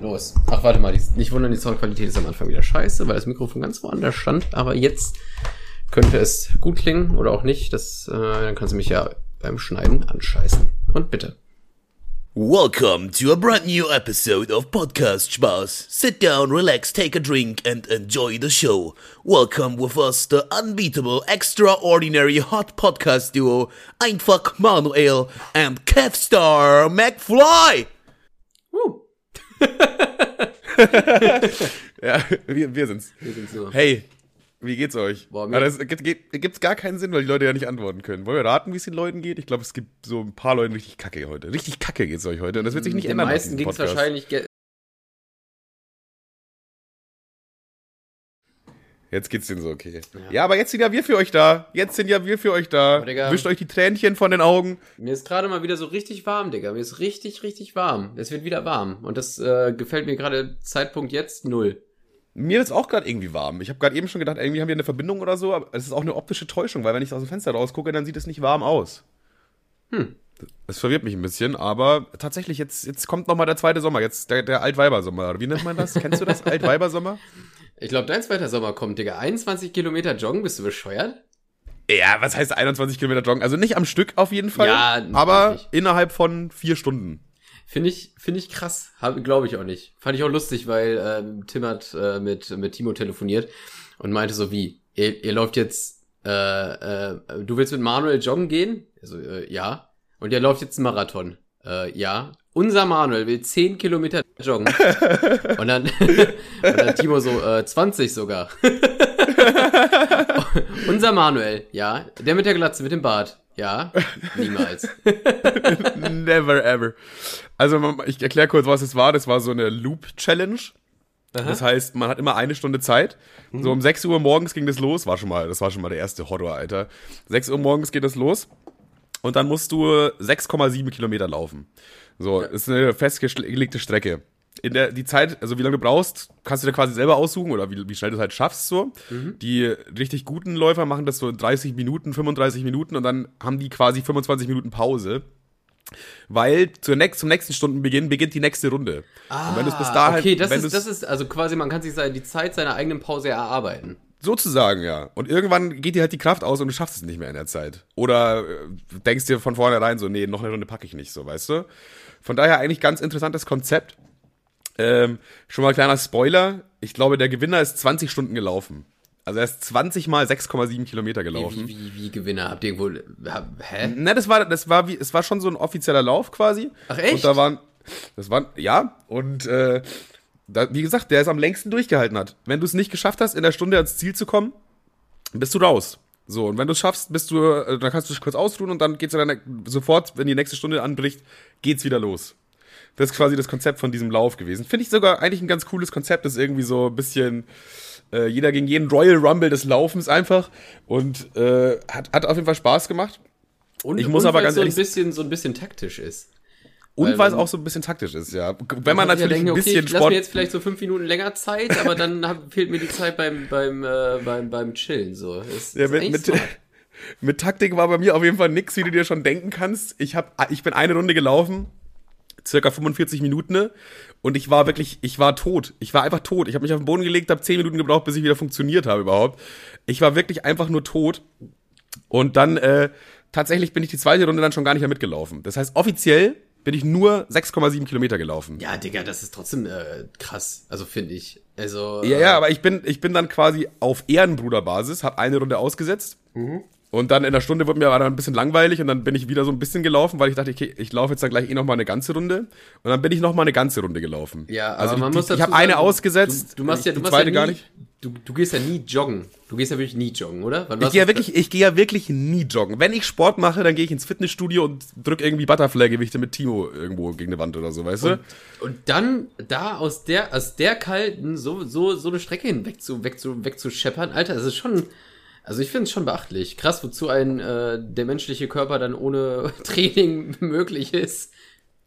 los. Ach, warte mal, nicht wundern, die Soundqualität ist am Anfang wieder scheiße, weil das Mikrofon ganz woanders stand. Aber jetzt könnte es gut klingen oder auch nicht. Das, äh, dann kannst du mich ja beim Schneiden anscheißen. Und bitte. Welcome to a brand new episode of Podcast Spaß. Sit down, relax, take a drink, and enjoy the show. Welcome with us, the unbeatable, extraordinary hot podcast duo Einfach Manuel and Kevstar McFly. Ja, wir, wir sind's. Wir sind so. Hey, wie geht's euch? Boah, mir- das gibt, gibt, gibt's gar keinen Sinn, weil die Leute ja nicht antworten können. Wollen wir raten, wie es den Leuten geht? Ich glaube, es gibt so ein paar Leuten richtig kacke heute. Richtig kacke geht's euch heute. Und das wird sich nicht Den ändern. nach meisten diesem ging es Podcast. wahrscheinlich. Jetzt geht's denen so okay. Ja. aber jetzt sind ja wir für euch da. Jetzt sind ja wir für euch da. Oh, Digga. Wischt euch die Tränchen von den Augen. Mir ist gerade mal wieder so richtig warm, Digga. Mir ist richtig, richtig warm. Es wird wieder warm. Und das äh, gefällt mir gerade Zeitpunkt jetzt null. Mir ist auch gerade irgendwie warm. Ich habe gerade eben schon gedacht, irgendwie haben wir eine Verbindung oder so, aber es ist auch eine optische Täuschung, weil wenn ich aus dem Fenster rausgucke, dann sieht es nicht warm aus. Hm. Das verwirrt mich ein bisschen, aber tatsächlich, jetzt, jetzt kommt noch mal der zweite Sommer, jetzt der, der Altweibersommer. Wie nennt man das? Kennst du das? Altweibersommer? Ich glaube, dein zweiter Sommer kommt, Digga. 21 Kilometer joggen, bist du bescheuert? Ja, was heißt 21 Kilometer joggen? Also nicht am Stück auf jeden Fall, Ja, aber nicht. innerhalb von vier Stunden. Finde ich, finde ich krass. Glaube ich auch nicht. Fand ich auch lustig, weil ähm, Tim hat äh, mit, mit Timo telefoniert und meinte so wie, ihr, ihr läuft jetzt, äh, äh, du willst mit Manuel joggen gehen? Also, äh, ja. Und ihr läuft jetzt einen Marathon. Äh, ja. Unser Manuel will 10 Kilometer joggen. und, dann, und dann Timo so, äh, 20 sogar. Unser Manuel, ja. Der mit der Glatze, mit dem Bart. Ja, niemals. Never ever. Also ich erkläre kurz, was es war. Das war so eine Loop-Challenge. Das heißt, man hat immer eine Stunde Zeit. So um 6 Uhr morgens ging das los. War schon mal, das war schon mal der erste Horror, Alter. 6 Uhr morgens geht das los. Und dann musst du 6,7 Kilometer laufen. So, das ist eine festgelegte Strecke. In der, die Zeit, also wie lange du brauchst, kannst du dir quasi selber aussuchen oder wie, wie schnell du es halt schaffst so. Die richtig guten Läufer machen das so in 30 Minuten, 35 Minuten und dann haben die quasi 25 Minuten Pause. Weil zur nächst, zum nächsten Stundenbeginn beginnt die nächste Runde. und wenn du es bis dahin, Ah, okay, das ist, das ist, also quasi, man kann sich seine- die Zeit seiner eigenen Pause erarbeiten. Sozusagen, ja. Und irgendwann geht dir halt die Kraft aus und du schaffst es nicht mehr in der Zeit. Oder äh, denkst dir von vornherein so, nee, noch eine Runde packe ich nicht, so, weißt du? Von daher eigentlich ganz interessantes Konzept. Ähm, schon mal kleiner Spoiler. Ich glaube, der Gewinner ist 20 Stunden gelaufen. Also er ist 20 mal 6,7 Kilometer gelaufen. wie, wie, wie Gewinner? Habt ihr wohl, hä? Ne, das war, das war wie, es war schon so ein offizieller Lauf quasi. Ach, echt? Und da waren, das waren, ja, und äh, da, wie gesagt, der es am längsten durchgehalten hat. Wenn du es nicht geschafft hast, in der Stunde ans Ziel zu kommen, bist du raus. So, und wenn du es schaffst, bist du, äh, dann kannst du dich kurz ausruhen und dann geht's dann sofort, wenn die nächste Stunde anbricht, geht's wieder los. Das ist quasi das Konzept von diesem Lauf gewesen. Finde ich sogar eigentlich ein ganz cooles Konzept, das ist irgendwie so ein bisschen äh, jeder gegen jeden Royal Rumble des Laufens einfach und äh, hat, hat auf jeden Fall Spaß gemacht. Und, Ich muss aber ganz so ein ehrlich- bisschen, so ein bisschen taktisch ist. Und Weil es auch so ein bisschen taktisch ist, ja. Wenn man natürlich denken, ein bisschen okay, ich lass Sport. mir jetzt vielleicht so fünf Minuten länger Zeit, aber dann hab, fehlt mir die Zeit beim, beim, äh, beim, beim Chillen, so. Das ja, ist mit, mit, mit Taktik war bei mir auf jeden Fall nix, wie du dir schon denken kannst. Ich, hab, ich bin eine Runde gelaufen, circa 45 Minuten, ne? und ich war wirklich, ich war tot. Ich war einfach tot. Ich habe mich auf den Boden gelegt, habe 10 Minuten gebraucht, bis ich wieder funktioniert habe überhaupt. Ich war wirklich einfach nur tot. Und dann, äh, tatsächlich bin ich die zweite Runde dann schon gar nicht mehr mitgelaufen. Das heißt, offiziell bin ich nur 6,7 Kilometer gelaufen. Ja, Digga, das ist trotzdem äh, krass. Also finde ich. Also. Ja, äh, ja, aber ich bin, ich bin dann quasi auf Ehrenbruderbasis, habe eine Runde ausgesetzt. Und dann in der Stunde wurde mir aber dann ein bisschen langweilig und dann bin ich wieder so ein bisschen gelaufen, weil ich dachte, okay, ich laufe jetzt dann gleich eh noch mal eine ganze Runde. Und dann bin ich noch mal eine ganze Runde gelaufen. Ja, also aber man die, muss ich habe eine ausgesetzt, Du, du machst ja, du die machst zweite ja nie, gar nicht. Du, du gehst ja nie joggen. Du gehst ja wirklich nie joggen, oder? Ich gehe ja wirklich, ich gehe ja wirklich nie joggen. Wenn ich Sport mache, dann gehe ich ins Fitnessstudio und drück irgendwie Butterfly-Gewichte mit Timo irgendwo gegen eine Wand oder so, weißt du? Und dann da aus der, aus der kalten, so, so, so eine Strecke hinweg zu, weg zu, wegzuscheppern, Alter, das ist schon, also ich finde es schon beachtlich. Krass, wozu ein, äh, der menschliche Körper dann ohne Training möglich ist.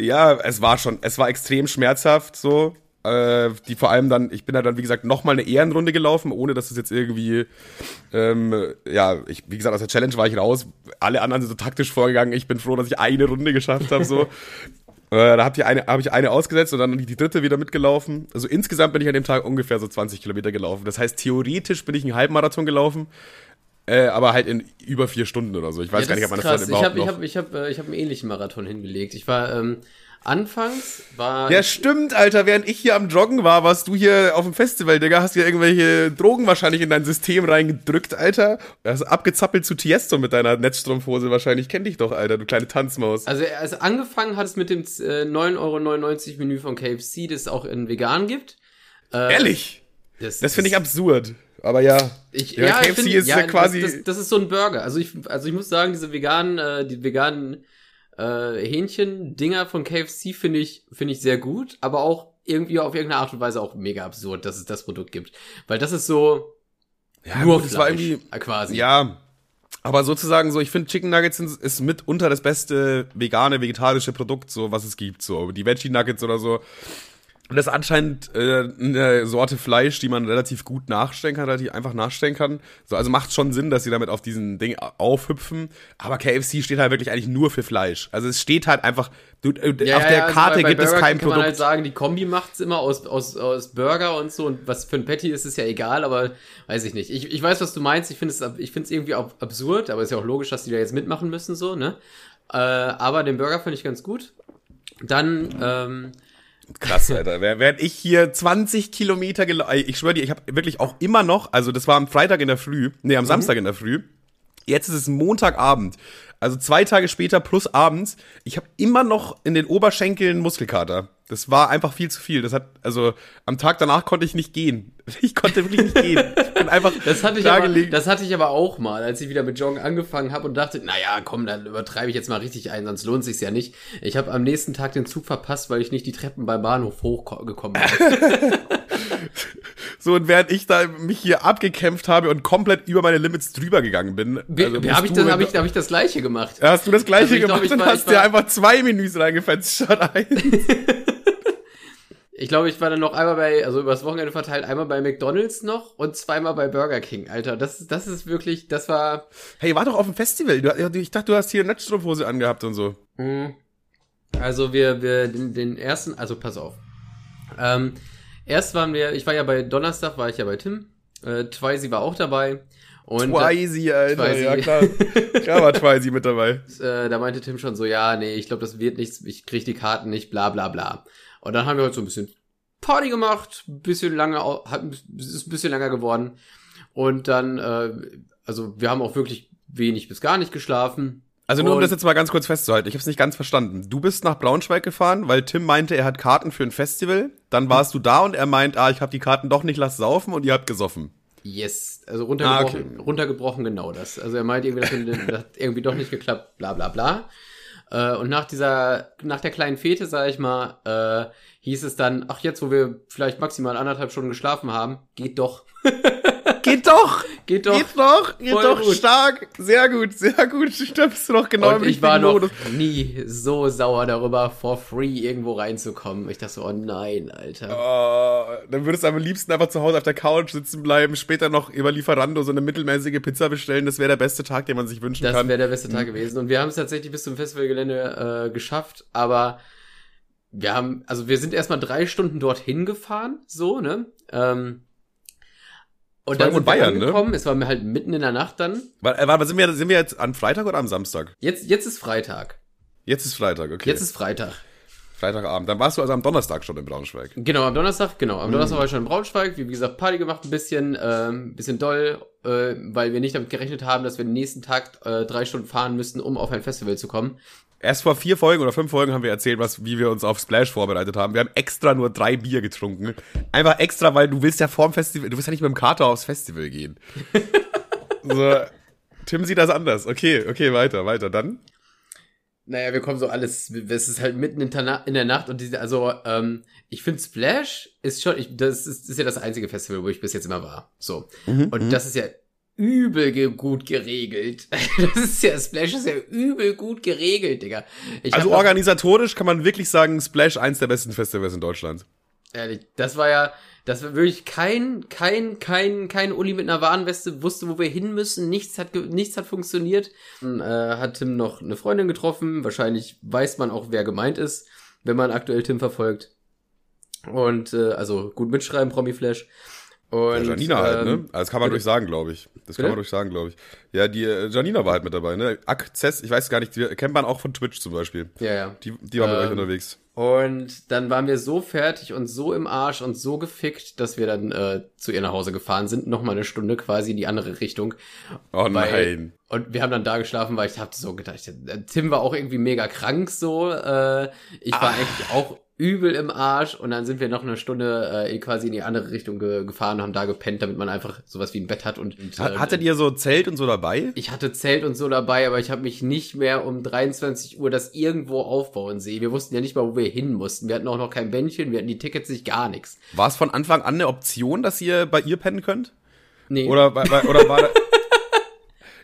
Ja, es war schon, es war extrem schmerzhaft so. Äh, die vor allem dann, ich bin da dann, wie gesagt, nochmal eine Ehrenrunde gelaufen, ohne dass es jetzt irgendwie, ähm, ja, ich, wie gesagt, aus der Challenge war ich raus. Alle anderen sind so taktisch vorgegangen. Ich bin froh, dass ich eine Runde geschafft habe, so. Äh, da habe ich eine ausgesetzt und dann die, die dritte wieder mitgelaufen. Also insgesamt bin ich an dem Tag ungefähr so 20 Kilometer gelaufen. Das heißt, theoretisch bin ich einen Halbmarathon gelaufen, äh, aber halt in über vier Stunden oder so. Ich weiß Ja, gar nicht, das ob man ist das krass. dann Ich überhaupt habe ich noch... hab, ich hab, äh, ich hab einen ähnlichen Marathon hingelegt. Ich war ähm, anfangs war Ja, stimmt, Alter. Während ich hier am Joggen war, warst du hier auf dem Festival, Digga. Hast dir irgendwelche Drogen wahrscheinlich in dein System reingedrückt, Alter. Hast abgezappelt zu Tiesto mit deiner Netzstrumpfhose wahrscheinlich. Kenn dich doch, Alter, du kleine Tanzmaus. Also, also angefangen hat es mit dem äh, 9,99 Euro Menü von KFC, das es auch in vegan gibt. Äh, Ehrlich? Das finde ich absurd. Aber ja. Ich, ja, ja, ich KFC find, ist ja, quasi. Das, das, das ist so ein Burger. Also ich, also ich muss sagen, diese veganen, äh, die veganen äh, Hähnchen-Dinger von KFC finde ich, finde ich sehr gut, aber auch irgendwie auf irgendeine Art und Weise auch mega absurd, dass es das Produkt gibt. Weil das ist so ja, nur gut, Fleisch, irgendwie. äh, quasi. Ja. Aber sozusagen so, ich finde Chicken Nuggets sind, ist mitunter das beste vegane, vegetarische Produkt, so was es gibt. So die Veggie Nuggets oder so. Und das ist anscheinend äh, eine Sorte Fleisch, die man relativ gut nachstellen kann, relativ einfach nachstellen kann. So, also macht schon Sinn, dass sie damit auf diesen Ding aufhüpfen. Aber KFC steht halt wirklich eigentlich nur für Fleisch. Also es steht halt einfach, du, äh, Ja, auf ja, der also Karte bei, bei gibt es kein kann man Produkt. halt sagen, die Kombi macht's immer aus, aus, aus Burger und so und was für ein Patty ist, ist ja egal, aber weiß ich nicht. Ich, ich weiß, was du meinst. Ich finde es ich find's irgendwie auch absurd, aber ist ja auch logisch, dass die da jetzt mitmachen müssen, so, ne? Äh, aber den Burger finde ich ganz gut. Dann, ähm, Krass, Alter. Während ich hier 20 Kilometer gelaufen, ich schwöre dir, ich habe wirklich auch immer noch, also das war am Freitag in der Früh, nee, am Samstag in der Früh. Jetzt ist es Montagabend. Also zwei Tage später plus abends. Ich habe immer noch in den Oberschenkeln Muskelkater. Das war einfach viel zu viel. Das hat, also am Tag danach konnte ich nicht gehen. Ich konnte wirklich nicht gehen. Ich bin einfach das hatte ich da aber, gelegen. das hatte ich aber auch mal, als ich wieder mit Joggen angefangen habe und dachte, naja, komm, dann übertreibe ich jetzt mal richtig ein, sonst lohnt sich's ja nicht. Ich habe am nächsten Tag den Zug verpasst, weil ich nicht die Treppen beim Bahnhof hochgekommen bin. So, und während ich da mich hier abgekämpft habe und komplett über meine Limits drüber gegangen bin. Also habe ich, das- hab ich, hab ich das gleiche gemacht? Hast du das gleiche Also glaub, gemacht ich und war- hast dir einfach zwei Menüs reingefetzt statt ein. Ich glaube, ich war dann noch einmal bei, also übers Wochenende verteilt, einmal bei McDonalds noch und zweimal bei Burger King, Alter. Das, das ist wirklich, das war. Hey, war doch auf dem Festival. Du, ich dachte, du hast hier eine Netzstrumpfhose angehabt und so. Mh, also wir, wir, den, den ersten, also pass auf. Ähm, erst waren wir, ich war ja bei Donnerstag, war ich ja bei Tim. Äh, Twizy war auch dabei. Und Twizy, Alter. Twizy. Ja, klar. Klar war Twizy mit dabei. äh, da meinte Tim schon so, ja, nee, ich glaube, das wird nichts, ich krieg die Karten nicht, bla bla bla. Und dann haben wir heute so ein bisschen Party gemacht, bisschen lange, hat, ist ein bisschen länger geworden. Und dann, äh, also wir haben auch wirklich wenig bis gar nicht geschlafen. Also nur um das jetzt mal ganz kurz festzuhalten, ich habe es nicht ganz verstanden. Du bist nach Braunschweig gefahren, weil Tim meinte, er hat Karten für ein Festival. Dann warst du da und er meint, ah, ich habe die Karten doch nicht, lass saufen und ihr habt gesoffen. Yes, also runtergebrochen, Ah, okay. runtergebrochen genau das. Also er meint irgendwie, das hat irgendwie doch nicht geklappt, bla bla bla. Äh, und nach dieser, nach der kleinen Fete, sag ich mal, äh, hieß es dann, ach jetzt, wo wir vielleicht maximal anderthalb Stunden geschlafen haben, geht doch. Geht doch! Geht doch. Geht doch! Geht doch! gut. Stark! Sehr gut, sehr gut. Da bist du doch genau und im ich war noch Modus. nie so sauer darüber, for free irgendwo reinzukommen. Ich dachte so, oh nein, Alter. Oh, dann würdest du am liebsten einfach zu Hause auf der Couch sitzen bleiben, später noch über Lieferando so eine mittelmäßige Pizza bestellen. Das wäre der beste Tag, den man sich wünschen Das kann. wäre der beste Tag gewesen. Und wir haben es tatsächlich bis zum Festivalgelände äh, geschafft, aber wir haben, also wir sind erstmal drei Stunden dorthin gefahren, so, ne? Ähm, und dann sind wir Bayern, ne? angekommen. Es war mir halt mitten in der Nacht dann. Warte, warte, sind wir, sind wir jetzt am Freitag oder am Samstag? Jetzt, jetzt ist Freitag. Jetzt ist Freitag, okay. Jetzt ist Freitag. Freitagabend. Dann warst du also am Donnerstag schon in Braunschweig. Genau, am Donnerstag, genau. Am Donnerstag war ich schon in Braunschweig. Wie gesagt, Party gemacht, ein bisschen, ähm, bisschen doll, äh, weil wir nicht damit gerechnet haben, dass wir den nächsten Tag äh, drei Stunden fahren müssten, um auf ein Festival zu kommen. Erst vor vier Folgen oder fünf Folgen haben wir erzählt, was, wie wir uns auf Splash vorbereitet haben. Wir haben extra nur drei Bier getrunken. Einfach extra, weil du willst ja vorm Festival, du willst ja nicht mit dem Kater aufs Festival gehen. so, Tim sieht das anders. Okay, okay, weiter, weiter. Dann? Naja, wir kommen so alles, es ist halt mitten in der, Nacht und diese, also, ähm, ich finde Splash ist schon, ich, das ist, ist ja das einzige Festival, wo ich bis jetzt immer war. So. Und das ist ja übel ge gut geregelt. Das ist ja, Splash ist ja übel gut geregelt, Digga. Ich Also organisatorisch kann man wirklich sagen, Splash eins der besten Festivals in Deutschland. Ehrlich, das war ja, das war wirklich kein, kein, kein, kein Uli mit einer Warnweste wusste, wo wir hin müssen. Nichts hat, nichts hat funktioniert. Dann, äh, hat Tim noch eine Freundin getroffen. Wahrscheinlich weiß man auch, wer gemeint ist. wenn man aktuell Tim verfolgt. Und äh, also gut mitschreiben, Promi-Flash. Und, Ja, Janina halt, ne? ähm, Also das kann man bitte? durch sagen, glaube ich. Das kann Bitte? man durch sagen, glaube ich. Ja, die äh, Janina war halt mit dabei, ne? Access, ich weiß gar nicht, die kennt man auch von Twitch zum Beispiel. Ja, ja. Die, die war mit Ähm, euch unterwegs. Und dann waren wir so fertig und so im Arsch und so gefickt, dass wir dann äh, zu ihr nach Hause gefahren sind. Nochmal eine Stunde quasi in die andere Richtung. Oh weil- nein. Und wir haben dann da geschlafen, weil ich hab so gedacht, äh, Tim war auch irgendwie mega krank so. Äh, ich war eigentlich auch übel im Arsch und dann sind wir noch eine Stunde äh, quasi in die andere Richtung ge gefahren und haben da gepennt, damit man einfach sowas wie ein Bett hat. Und, und äh, Hattet ihr so Zelt und so dabei? ich hatte Zelt und so dabei, aber ich habe mich nicht mehr um 23 Uhr das irgendwo aufbauen sehen. Wir wussten ja nicht mal, wo wir hin mussten. Wir hatten auch noch kein Bändchen, wir hatten die Tickets nicht, gar nichts. War es von Anfang an eine Option, dass ihr bei ihr pennen könnt? Nee. Oder, bei- bei- oder war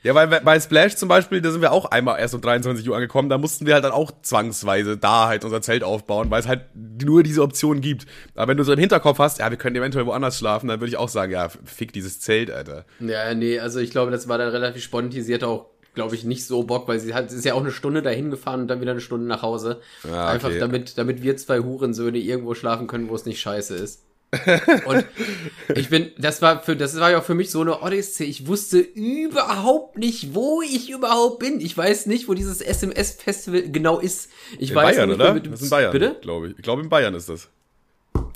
Ja, weil bei- Splash zum Beispiel, da sind wir auch einmal erst um 23 Uhr angekommen, da mussten wir halt dann auch zwangsweise da halt unser Zelt aufbauen, weil es halt nur diese Option gibt. Aber wenn du so im Hinterkopf hast, ja, wir können eventuell woanders schlafen, dann würde ich auch sagen, ja, fick dieses Zelt, Alter. Ja, nee, also ich glaube, das war dann relativ spontan. Sie hatte auch, glaube ich, nicht so Bock, weil sie hat, ist ja auch eine Stunde dahin gefahren und dann wieder eine Stunde nach Hause. Einfach okay. damit, damit wir zwei Hurensöhne irgendwo schlafen können, wo es nicht scheiße ist. Und ich bin, das war für, das war ja auch für mich so eine Odyssee. Ich wusste überhaupt nicht, wo ich überhaupt bin. Ich weiß nicht, wo dieses SMS-Festival genau ist. Ich In weiß Bayern, nicht, oder? Mit Das ist in Bayern, Bitte? glaube ich. Ich glaube, in Bayern ist das.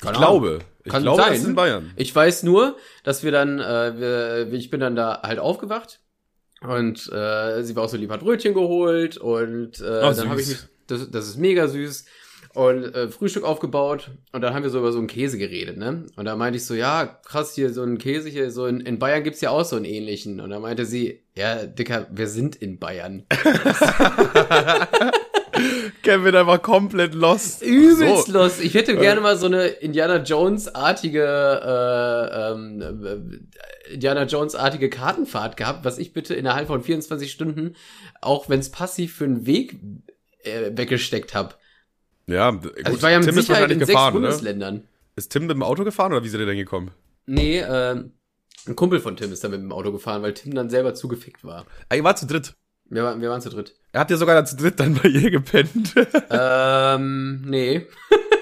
Keine Ich glaube. Ich Kann glaube, sein. das ist in Bayern. Ich weiß nur, dass wir dann, äh, wir, ich bin dann da halt aufgewacht und äh, sie war auch so lieb, hat Brötchen geholt und äh, Oh, dann habe ich mich, das, das ist mega süß und äh, Frühstück aufgebaut und dann haben wir so über so einen Käse geredet, ne? Und da meinte ich so, ja, krass, hier so ein Käse hier, so in, in Bayern gibt's ja auch so einen ähnlichen. Und da meinte sie, ja, Dicker, wir sind in Bayern. Kevin einfach komplett lost. Übelst So. los. Ich hätte gerne mal so eine Indiana Jones-artige äh, ähm, äh, Indiana Jones-artige Kartenfahrt gehabt, was ich bitte innerhalb von 24 Stunden, auch wenn es passiv für einen Weg äh, weggesteckt habe. Ja, gut. Also ich war ja mit Tim ist Sicherheit wahrscheinlich in gefahren, sechs oder? Bundesländern. Ist Tim mit dem Auto gefahren oder wie seid ihr denn gekommen? Nee, ähm, ein Kumpel von Tim ist dann mit dem Auto gefahren, weil Tim dann selber zugefickt war. Ah, ihr wart zu dritt. Wir, waren- wir waren zu dritt. Er habt ihr sogar zu dritt dann bei ihr gepennt. ähm, nee.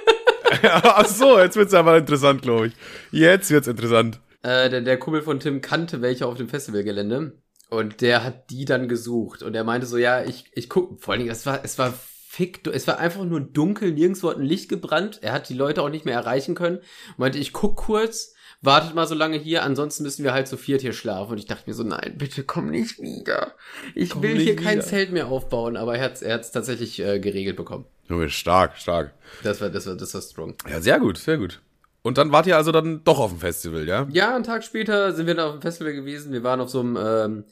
Ach so, jetzt wird's aber interessant, glaube ich. Jetzt wird's interessant. Äh, der, der Kumpel von Tim kannte welche auf dem Festivalgelände und der hat die dann gesucht und er meinte so, ja, ich, ich guck, vor allen Dingen, es war, es war fick, du- es war einfach nur dunkel, nirgendwo hat ein Licht gebrannt, er hat die Leute auch nicht mehr erreichen können, meinte, ich guck kurz, wartet mal so lange hier, ansonsten müssen wir halt zu viert hier schlafen und ich dachte mir so, nein, bitte komm nicht wieder, ich Komm will hier kein wieder. Zelt mehr aufbauen, aber er hat's, er hat's tatsächlich äh, geregelt bekommen. Junge, stark, stark. Das war, das war, das war strong. Ja, sehr gut, sehr gut. Und dann wart ihr also dann doch auf dem Festival, ja? Ja, einen Tag später sind wir dann auf dem Festival gewesen, wir waren auf so einem, ähm,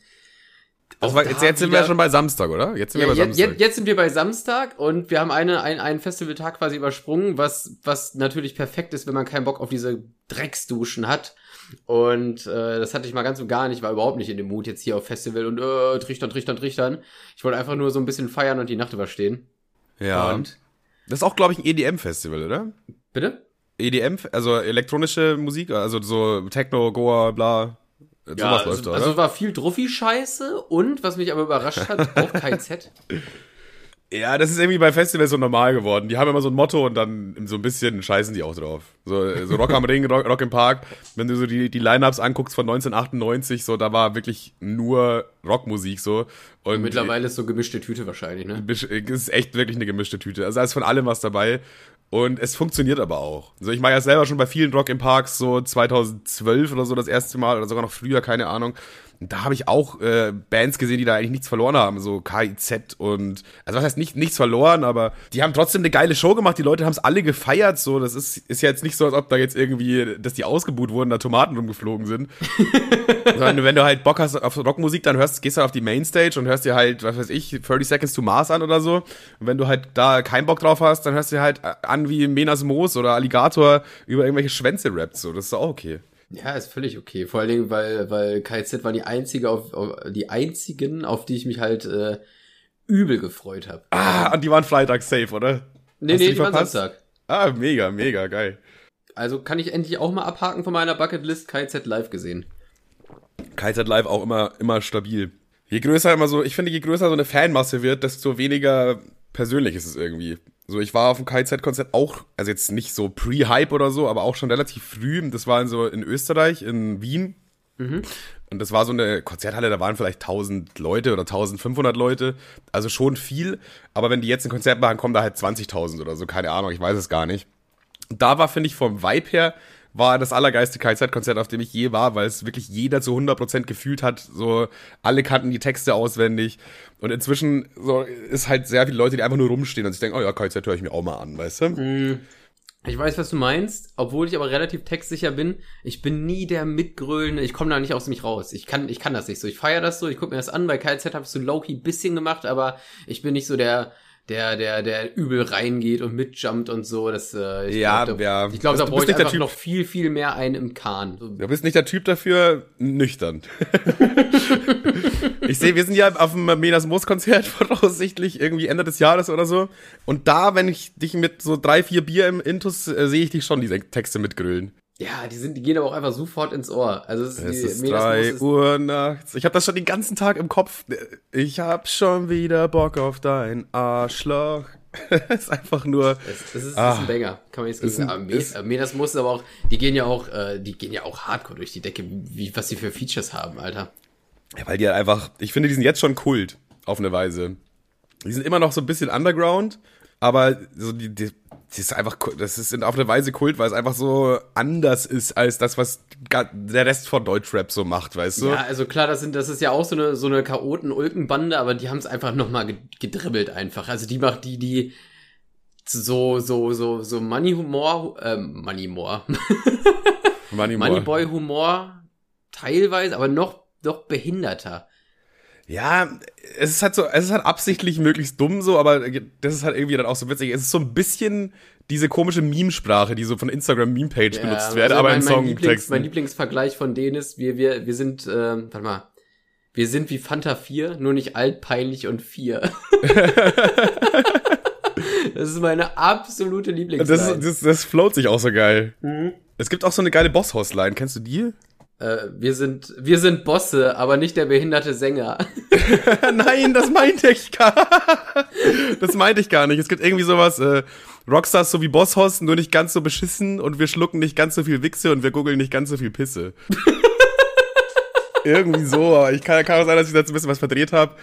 Das war, jetzt, jetzt sind wir wieder- schon bei Samstag, oder? Jetzt sind Ja, wir bei jetzt, Samstag. jetzt, jetzt sind wir bei Samstag und wir haben eine, ein, einen Festivaltag quasi übersprungen, was, was natürlich perfekt ist, wenn man keinen Bock auf diese Drecksduschen hat. Und äh, das hatte ich mal ganz und gar nicht, war überhaupt nicht in dem Mut jetzt hier auf Festival und äh, trichtern, trichtern, trichtern. Ich wollte einfach nur so ein bisschen feiern und die Nacht überstehen. ja. Und Das ist auch, glaube ich, ein EDM-Festival, oder? bitte? EDM, also elektronische Musik, also so Techno, Goa, bla. Sowas läuft also, da, also oder? war viel Druffi-Scheiße und, was mich aber überrascht hat, auch kein Z. Ja, das ist irgendwie bei Festivals so normal geworden. Die haben immer so ein Motto und dann so ein bisschen scheißen die auch drauf. So, so Rock am Ring, Rock, Rock im Park. Wenn du so die, die Line-Ups anguckst von 1998, so, da war wirklich nur Rockmusik so. Und Mittlerweile ist so gemischte Tüte wahrscheinlich, ne? Es ist echt wirklich eine gemischte Tüte. Also da ist von allem was dabei. Und es funktioniert aber auch. Also ich war ja selber schon bei vielen Rock im Parks so 2012 oder so das erste Mal oder sogar noch früher, keine Ahnung. Da habe ich auch äh, Bands gesehen, die da eigentlich nichts verloren haben, so KIZ und also was heißt nicht nichts verloren, aber die haben trotzdem eine geile Show gemacht. Die Leute haben es alle gefeiert. So, das ist ist ja jetzt nicht so, als ob da jetzt irgendwie, dass die ausgebuht wurden, da Tomaten rumgeflogen sind. Sondern wenn du halt Bock hast auf Rockmusik, dann hörst, gehst du halt auf die Mainstage und hörst dir halt, was weiß ich, 30 Seconds to Mars an oder so. Und wenn du halt da keinen Bock drauf hast, dann hörst du dir halt an wie Menas Moos oder Alligator über irgendwelche Schwänze rappt. So, das ist auch okay. Ja, ist völlig okay. Vor allen Dingen, weil, weil KZ waren die einzige auf, auf die einzigen, auf die ich mich halt äh, übel gefreut habe. Ah, und die waren Freitag safe, oder? nee, hast nee, die waren? Samstag. Ah, mega, mega, geil. Also kann ich endlich auch mal abhaken von meiner Bucketlist KZ live gesehen. KZ Live auch immer, immer stabil. Je größer immer so, ich finde, je größer so eine Fanmasse wird, desto weniger persönlich ist es irgendwie. So, ich war auf dem KZ-Konzert auch, also jetzt nicht so pre-Hype oder so, aber auch schon relativ früh. Das war in so in Österreich, in Wien. Mhm. Und das war so eine Konzerthalle, da waren vielleicht 1000 Leute oder 1500 Leute. Also schon viel. Aber wenn die jetzt ein Konzert machen, kommen da halt 20.000 oder so. Keine Ahnung, ich weiß es gar nicht. Da war, finde ich, vom Vibe her, war das allergeiste KZ-Konzert, auf dem ich je war, weil es wirklich jeder zu 100% gefühlt hat. So, alle kannten die Texte auswendig. Und inzwischen so, ist halt sehr viele Leute, die einfach nur rumstehen und sich denken, oh ja, KZ höre ich mir auch mal an, weißt du? Mm. Ich weiß, was du meinst, obwohl ich aber relativ textsicher bin. Ich bin nie der mitgrölende, ich komme da nicht aus mich raus. Ich kann, ich kann das nicht so. Ich feiere das so, ich gucke mir das an. Bei KZ habe ich so low-key bisschen gemacht, aber ich bin nicht so der, der, der, der übel reingeht und mitjumpt und so. Das, äh, ich Ja, glaub, da, ja. Ich glaube, da brauche ich einfach Typ- noch viel, viel mehr einen im Kahn. So, Du bist nicht der Typ dafür, nüchtern. ich sehe, wir sind ja auf dem Menas Moos Konzert voraussichtlich irgendwie Ende des Jahres oder so. Und da, wenn ich dich mit so drei, vier Bier im Intus, äh, sehe ich dich schon diese Texte mitgrölen. Ja, die sind, die gehen aber auch einfach sofort ins Ohr. Also es, Es die, ist drei ist- Uhr nachts. Ich habe das schon den ganzen Tag im Kopf. Ich hab schon wieder Bock auf dein Arschloch. Es ist einfach nur. Es, es ist, Ah. ist ein Banger, kann man jetzt Ist gegen ein- sagen. ist- Menas muss aber auch, die gehen ja auch, äh, die gehen ja auch hardcore durch die Decke, wie, was die für Features haben, Alter. Ja, weil die halt einfach, ich finde, die sind jetzt schon Kult, auf eine Weise. Die sind immer noch so ein bisschen Underground, aber so die, die, die ist einfach, das ist auf eine Weise Kult, weil es einfach so anders ist als das, was der Rest von Deutschrap so macht, weißt du? Ja, also klar, das sind, das ist ja auch so eine, so eine Chaoten-Ulken-Bande, aber die haben es einfach nochmal gedribbelt einfach. Also die macht die, die, so, so, so, so Money-Humor, ähm, Money-More, Money More. Moneyboy-Humor, teilweise, aber noch, noch behinderter. Ja, es ist halt so, es ist halt absichtlich möglichst dumm so, aber das ist halt irgendwie dann auch so witzig. Es ist so ein bisschen diese komische Meme-Sprache, die so von Instagram Meme-Page benutzt wird, also aber mein, in mein, Lieblings, Songtexten. mein Lieblingsvergleich von denen ist, wir, wir, wir sind, ähm, warte mal, wir sind wie Fanta 4, nur nicht alt, peinlich und 4. das ist meine absolute Das, Lieblingsline. ist, das, das float sich auch so geil. Mhm. Es gibt auch so eine geile Bosshaus-Line. Kennst du die? Äh, wir sind, wir sind Bosse, aber nicht der behinderte Sänger. Nein, das meinte ich gar Das meinte ich gar nicht. Es gibt irgendwie sowas, äh, Rockstars so wie Bosshaus, nur nicht ganz so beschissen und wir schlucken nicht ganz so viel Wichse und wir googeln nicht ganz so viel Pisse. irgendwie so, aber ich kann, kann auch sein, dass ich da jetzt ein bisschen was verdreht habe.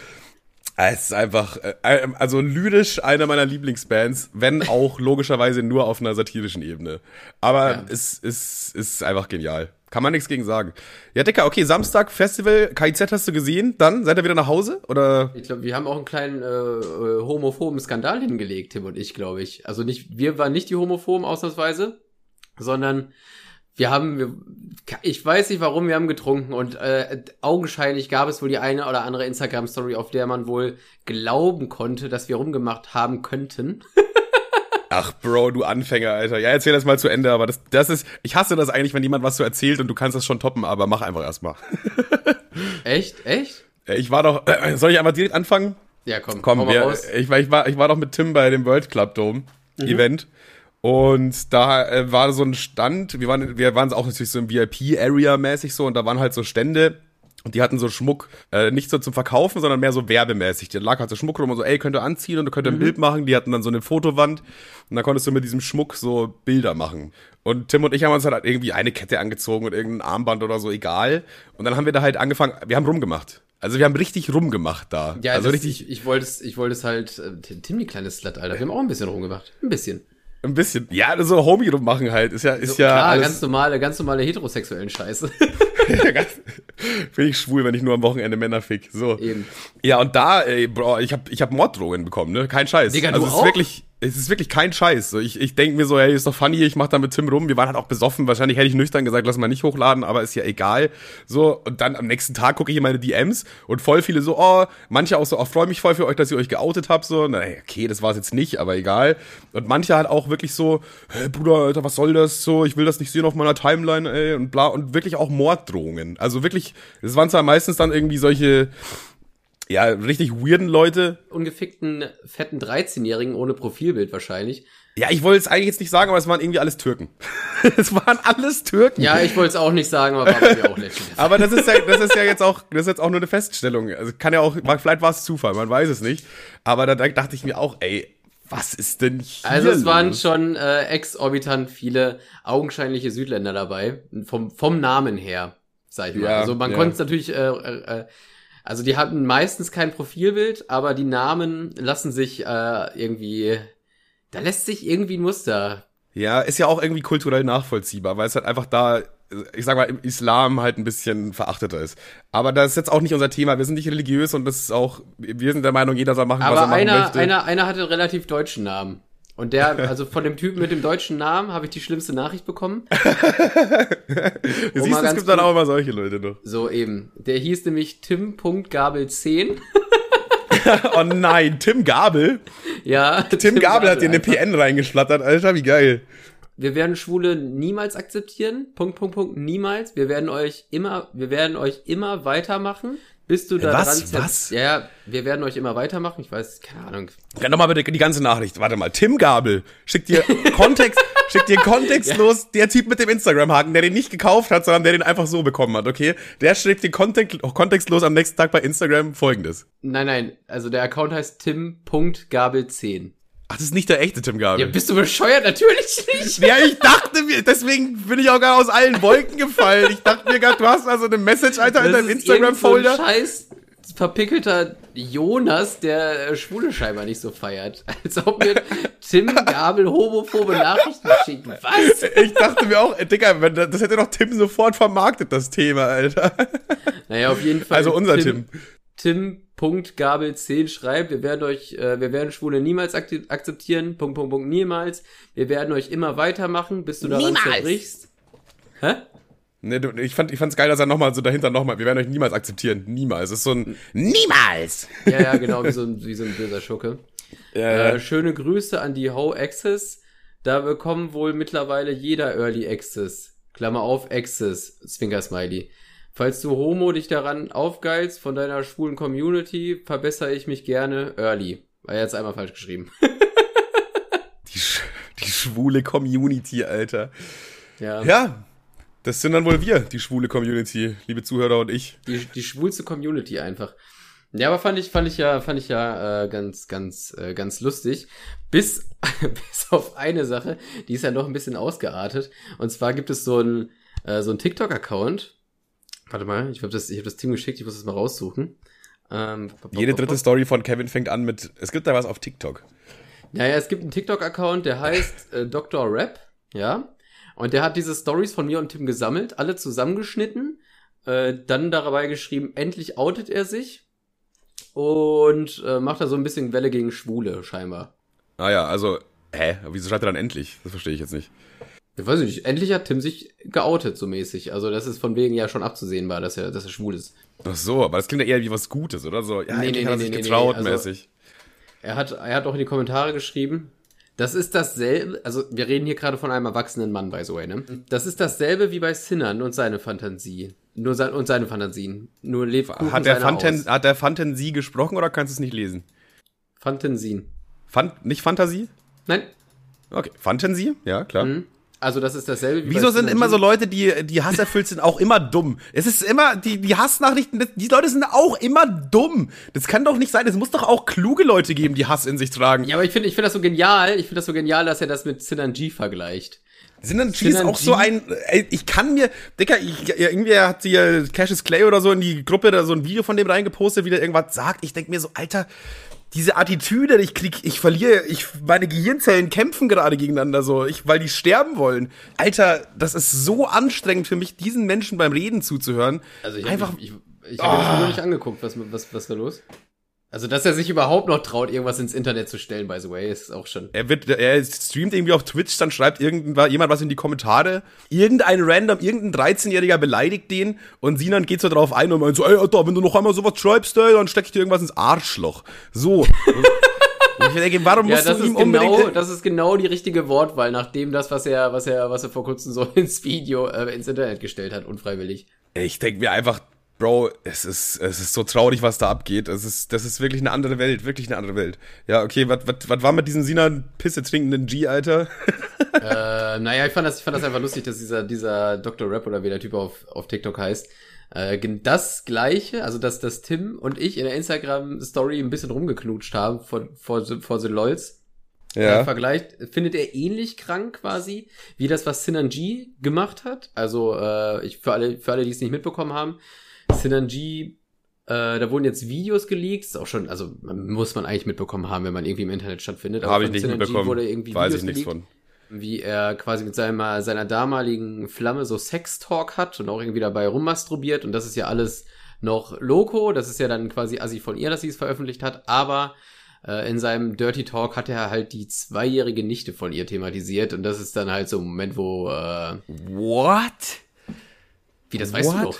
Es ist einfach, äh, also lyrisch einer meiner Lieblingsbands, wenn auch logischerweise nur auf einer satirischen Ebene. Aber Ja. es ist, ist einfach genial. Kann man nichts gegen sagen. Ja, Dicker, okay, Samstag, Festival, KIZ hast du gesehen, dann seid ihr wieder nach Hause? Oder? Ich glaube, wir haben auch einen kleinen äh, äh, homophoben Skandal hingelegt, Tim und ich, glaube ich. Also nicht, wir waren nicht die Homophoben ausnahmsweise, sondern wir haben, wir, ich weiß nicht warum, wir haben getrunken und äh, augenscheinlich gab es wohl die eine oder andere Instagram-Story, auf der man wohl glauben konnte, dass wir rumgemacht haben könnten. Ach, Bro, du Anfänger, Alter. Ja, erzähl das mal zu Ende, aber das, das ist, ich hasse das eigentlich, wenn jemand was so erzählt und du kannst das schon toppen, aber mach einfach erstmal. Echt? Echt? Ich war doch, äh, soll ich einfach direkt anfangen? Ja, komm, Komm, mal wir, raus. ich, war, ich, war, ich war doch mit Tim bei dem World Club Dome Event. Und da äh, war so ein Stand, wir waren, wir waren auch natürlich so im VIP-Area mäßig so und da waren halt so Stände und die hatten so Schmuck, äh, nicht so zum Verkaufen, sondern mehr so werbemäßig. Da lag halt so Schmuck rum und so, ey, könnt ihr anziehen und könnt ein Bild machen. Die hatten dann so eine Fotowand und da konntest du mit diesem Schmuck so Bilder machen. Und Tim und ich haben uns halt irgendwie eine Kette angezogen und irgendein Armband oder so, egal. Und dann haben wir da halt angefangen, wir haben rumgemacht. Also wir haben richtig rumgemacht da. Ja, also richtig ich, ich wollte es, ich wollte es halt, äh, Tim, die kleine Slut, Alter, wir haben auch ein bisschen rumgemacht. Ein bisschen. Ein bisschen. Ja, so Homie rummachen halt. Ist ja, ist So, ja klar, ganz normale, ganz normale heterosexuellen Scheiße. Finde ich schwul, wenn ich nur am Wochenende Männer fick. So. Eben. Ja, und da, ey, Bro, ich hab, ich hab Morddrohungen bekommen, ne? Kein Scheiß. Digga, also du es auch? ist wirklich, es ist wirklich kein Scheiß. So, ich, ich denk mir so, hey, ist doch funny, ich mach da mit Tim rum. Wir waren halt auch besoffen. Wahrscheinlich hätte ich nüchtern gesagt, lass mal nicht hochladen, aber ist ja egal. So, und dann am nächsten Tag gucke ich in meine DMs und voll viele so, oh, manche auch so, oh, freue mich voll für euch, dass ihr euch geoutet habt. So, na, okay, das war's jetzt nicht, aber egal. Und manche halt auch wirklich so, hey, Bruder, Alter, was soll das? So, ich will das nicht sehen auf meiner Timeline, ey, und bla. Und wirklich auch Morddrohungen. Also wirklich, es waren zwar meistens dann irgendwie solche, ja, richtig weirden Leute. Ungefickten, fetten 13-Jährigen ohne Profilbild wahrscheinlich. Ja, ich wollte es eigentlich jetzt nicht sagen, aber es waren irgendwie alles Türken. es waren alles Türken. Ja, ich wollte es auch nicht sagen, aber war mir auch letztens. Aber das ist ja, das ist ja jetzt auch, das ist jetzt auch nur eine Feststellung. Also kann ja auch, vielleicht war es Zufall, man weiß es nicht. Aber da dachte ich mir auch, ey, Was ist denn hier Also es waren los? schon äh, exorbitant viele augenscheinliche Südländer dabei, vom, vom Namen her, sag ich mal. Ja, also man ja. konnte es natürlich, äh, äh, äh, also die hatten meistens kein Profilbild, aber die Namen lassen sich äh, irgendwie, da lässt sich irgendwie ein Muster. Ja, ist ja auch irgendwie kulturell nachvollziehbar, weil es halt einfach da, ich sag mal, im Islam halt ein bisschen verachteter ist. Aber das ist jetzt auch nicht unser Thema. Wir sind nicht religiös und das ist auch, wir sind der Meinung, jeder soll machen, was er Aber machen einer, möchte. einer, einer hatte einen relativ deutschen Namen. Und der, also von dem Typen mit dem deutschen Namen habe ich die schlimmste Nachricht bekommen. Du mal siehst, es gibt dann auch immer solche Leute noch. So eben. Der hieß nämlich Tim.gabel10. Oh nein, Tim Gabel. Ja. Tim, Gabel hat dir eine. PN reingeschlattert, Alter, wie geil. Wir werden Schwule niemals akzeptieren. Punkt, Punkt, Punkt. Niemals. Wir werden euch immer, wir werden euch immer weitermachen, bis du da was? dran Was? Ja, ja, wir werden euch immer weitermachen. Ich weiß, keine Ahnung. Ja, nochmal bitte die ganze Nachricht. Warte mal, Tim Gabel schickt dir Kontext, schickt dir kontextlos der Typ mit dem Instagram-Haken, der den nicht gekauft hat, sondern der den einfach so bekommen hat, okay? Der schickt dir kontext, kontextlos am nächsten Tag bei Instagram folgendes. Nein, nein. Also der Account heißt Tim.gabel10. Ach, das ist nicht der echte Tim Gabel. Ja, bist du bescheuert? Natürlich nicht. Ja, ich dachte mir, deswegen bin ich auch gar aus allen Wolken gefallen. Ich dachte mir gerade, du hast also eine Message, Alter, in deinem Instagram-Folder. So ein scheiß verpickelter Jonas, der äh, Schwule scheinbar nicht so feiert. Als ob mir Tim Gabel homophobe Nachrichten schickt. Was? ich dachte mir auch, ey, Digga, das hätte doch Tim sofort vermarktet, das Thema, Alter. Naja, auf jeden Fall. Also unser Tim. Tim.gabel10 schreibt, wir werden euch, äh, wir werden Schwule niemals akti- akzeptieren, Punkt, Punkt, Punkt, niemals. Wir werden euch immer weitermachen, bis du daran Niemals. zerbrichst. Hä? Nee, du, ich fand ich fand's geil, dass er nochmal so dahinter nochmal, wir werden euch niemals akzeptieren. Niemals. Es ist so ein Niemals! Ja, ja, genau, wie so ein, wie so ein böser Schurke. Äh, schöne Grüße an die Ho Access. Da bekommen wohl mittlerweile jeder Early Access. Klammer auf, Access. Zwinker Smiley. Falls du Homo dich daran aufgeilst von deiner schwulen Community, verbessere ich mich gerne Early. War jetzt einmal falsch geschrieben. die, sch- die schwule Community, Alter. ja. Ja, das sind dann wohl wir, die schwule Community, liebe Zuhörer und ich. Die, die schwulste Community einfach. Ja, aber fand ich, fand ich ja, fand ich ja äh, ganz, ganz, äh, ganz lustig. Bis, bis auf eine Sache, die ist ja noch ein bisschen ausgeartet. Und zwar gibt es so ein, äh, so ein TikTok-Account. Warte mal, ich habe das, ich habe das Team geschickt, ich muss das mal raussuchen. Ähm, Jede dritte Story von Kevin fängt an mit, es gibt da was auf TikTok. Naja, es gibt einen TikTok-Account, der heißt äh, Dr. Rap, ja. Und der hat diese Stories von mir und Tim gesammelt, alle zusammengeschnitten, äh, dann dabei geschrieben, endlich outet er sich und äh, macht da so ein bisschen Welle gegen Schwule, scheinbar. Ah ja, also, hä, wieso schreibt er dann endlich? Das verstehe ich jetzt nicht. Ich weiß nicht, endlich hat Tim sich geoutet, so mäßig. Also, das ist von wegen ja schon abzusehen war, dass er, dass er schwul ist. Ach so, aber das klingt ja eher wie was Gutes, oder so? Ja, Nee, nee, hat er nee, sich nee, nee, getraut, also- mäßig. Er hat, er hat auch in die Kommentare geschrieben, das ist dasselbe, also wir reden hier gerade von einem erwachsenen Mann, by the way, ne? Das ist dasselbe wie bei Sinnern und seine Fantasie. Nur sein, und seine Fantasien. Nur lebt Kuchen Hat der, Fanten, hat der Fantasie gesprochen oder kannst du es nicht lesen? Fantasien. Fan, nicht Fantasie? Nein. Okay, Fantasie? Ja, klar. Also das ist dasselbe wie Wieso sind immer so Leute, die, die hasserfüllt sind, auch immer dumm? Es ist immer, die, die Hassnachrichten, die Leute sind auch immer dumm. Das kann doch nicht sein. Es muss doch auch kluge Leute geben, die Hass in sich tragen. Ja, aber ich finde ich finde das so genial. Ich finde das so genial, dass er das mit Synergy vergleicht. Cheese Synergy? auch so ein, ey, ich kann mir, Dicker, ich, irgendwie hat hier Cassius Clay oder so in die Gruppe da so ein Video von dem reingepostet, wie der irgendwas sagt. Ich denk mir so, Alter, diese Attitüde, ich krieg, ich verliere, ich, meine Gehirnzellen kämpfen gerade gegeneinander so, ich, weil die sterben wollen. Alter, das ist so anstrengend für mich, diesen Menschen beim Reden zuzuhören. Also ich Einfach, habe ich, ich, ich hab mir das Video nicht angeguckt. Was, was, was war los? Also, dass er sich überhaupt noch traut, irgendwas ins Internet zu stellen, by the way, ist auch schon. er wird, er streamt irgendwie auf Twitch, dann schreibt irgendwann jemand was in die Kommentare. Irgendein random, irgendein 13-Jähriger beleidigt den und Sinan geht so drauf ein und meint so, ey, Alter, wenn du noch einmal sowas schreibst, ey, dann steck ich dir irgendwas ins Arschloch. So. ich denke, warum Ja, musst das du ihm ist genau, unbedingt... das ist genau die richtige Wortwahl, nachdem das, was er, was er, was er vor kurzem so ins Video, äh, ins Internet gestellt hat, unfreiwillig. Ich denke mir einfach, Bro, es ist, es ist so traurig, was da abgeht. Es ist, das ist wirklich eine andere Welt, wirklich eine andere Welt. Ja, okay, was war mit diesem Sinan Pisse trinkenden G, Alter? äh, naja, ich fand das, ich fand das einfach lustig, dass dieser, dieser Dr. Rap oder wie der Typ auf, auf TikTok heißt, äh, das gleiche, also dass, dass Tim und ich in der Instagram-Story ein bisschen rumgeknutscht haben vor, vor, vor The LOLs. Ja. äh, vergleicht, findet er ähnlich krank quasi, wie das, was Sinanji gemacht hat. Also, äh, ich, für alle, für alle, die es nicht mitbekommen haben, Sinanji, äh, da wurden jetzt Videos geleakt, ist auch schon, also muss man eigentlich mitbekommen haben, wenn man irgendwie im Internet stattfindet. Habe ich nicht Sinanji mitbekommen. Wurde irgendwie Weiß Videos ich nichts geleakt, von. Wie er quasi mit seiner, seiner damaligen Flamme so Sextalk hat und auch irgendwie dabei rummasturbiert und das ist ja alles noch Loco, das ist ja dann quasi assi von ihr, dass sie es veröffentlicht hat, aber äh, in seinem Dirty Talk hat er halt die zweijährige Nichte von ihr thematisiert und das ist dann halt so ein Moment, wo, äh, What? wie das weißt du What? doch.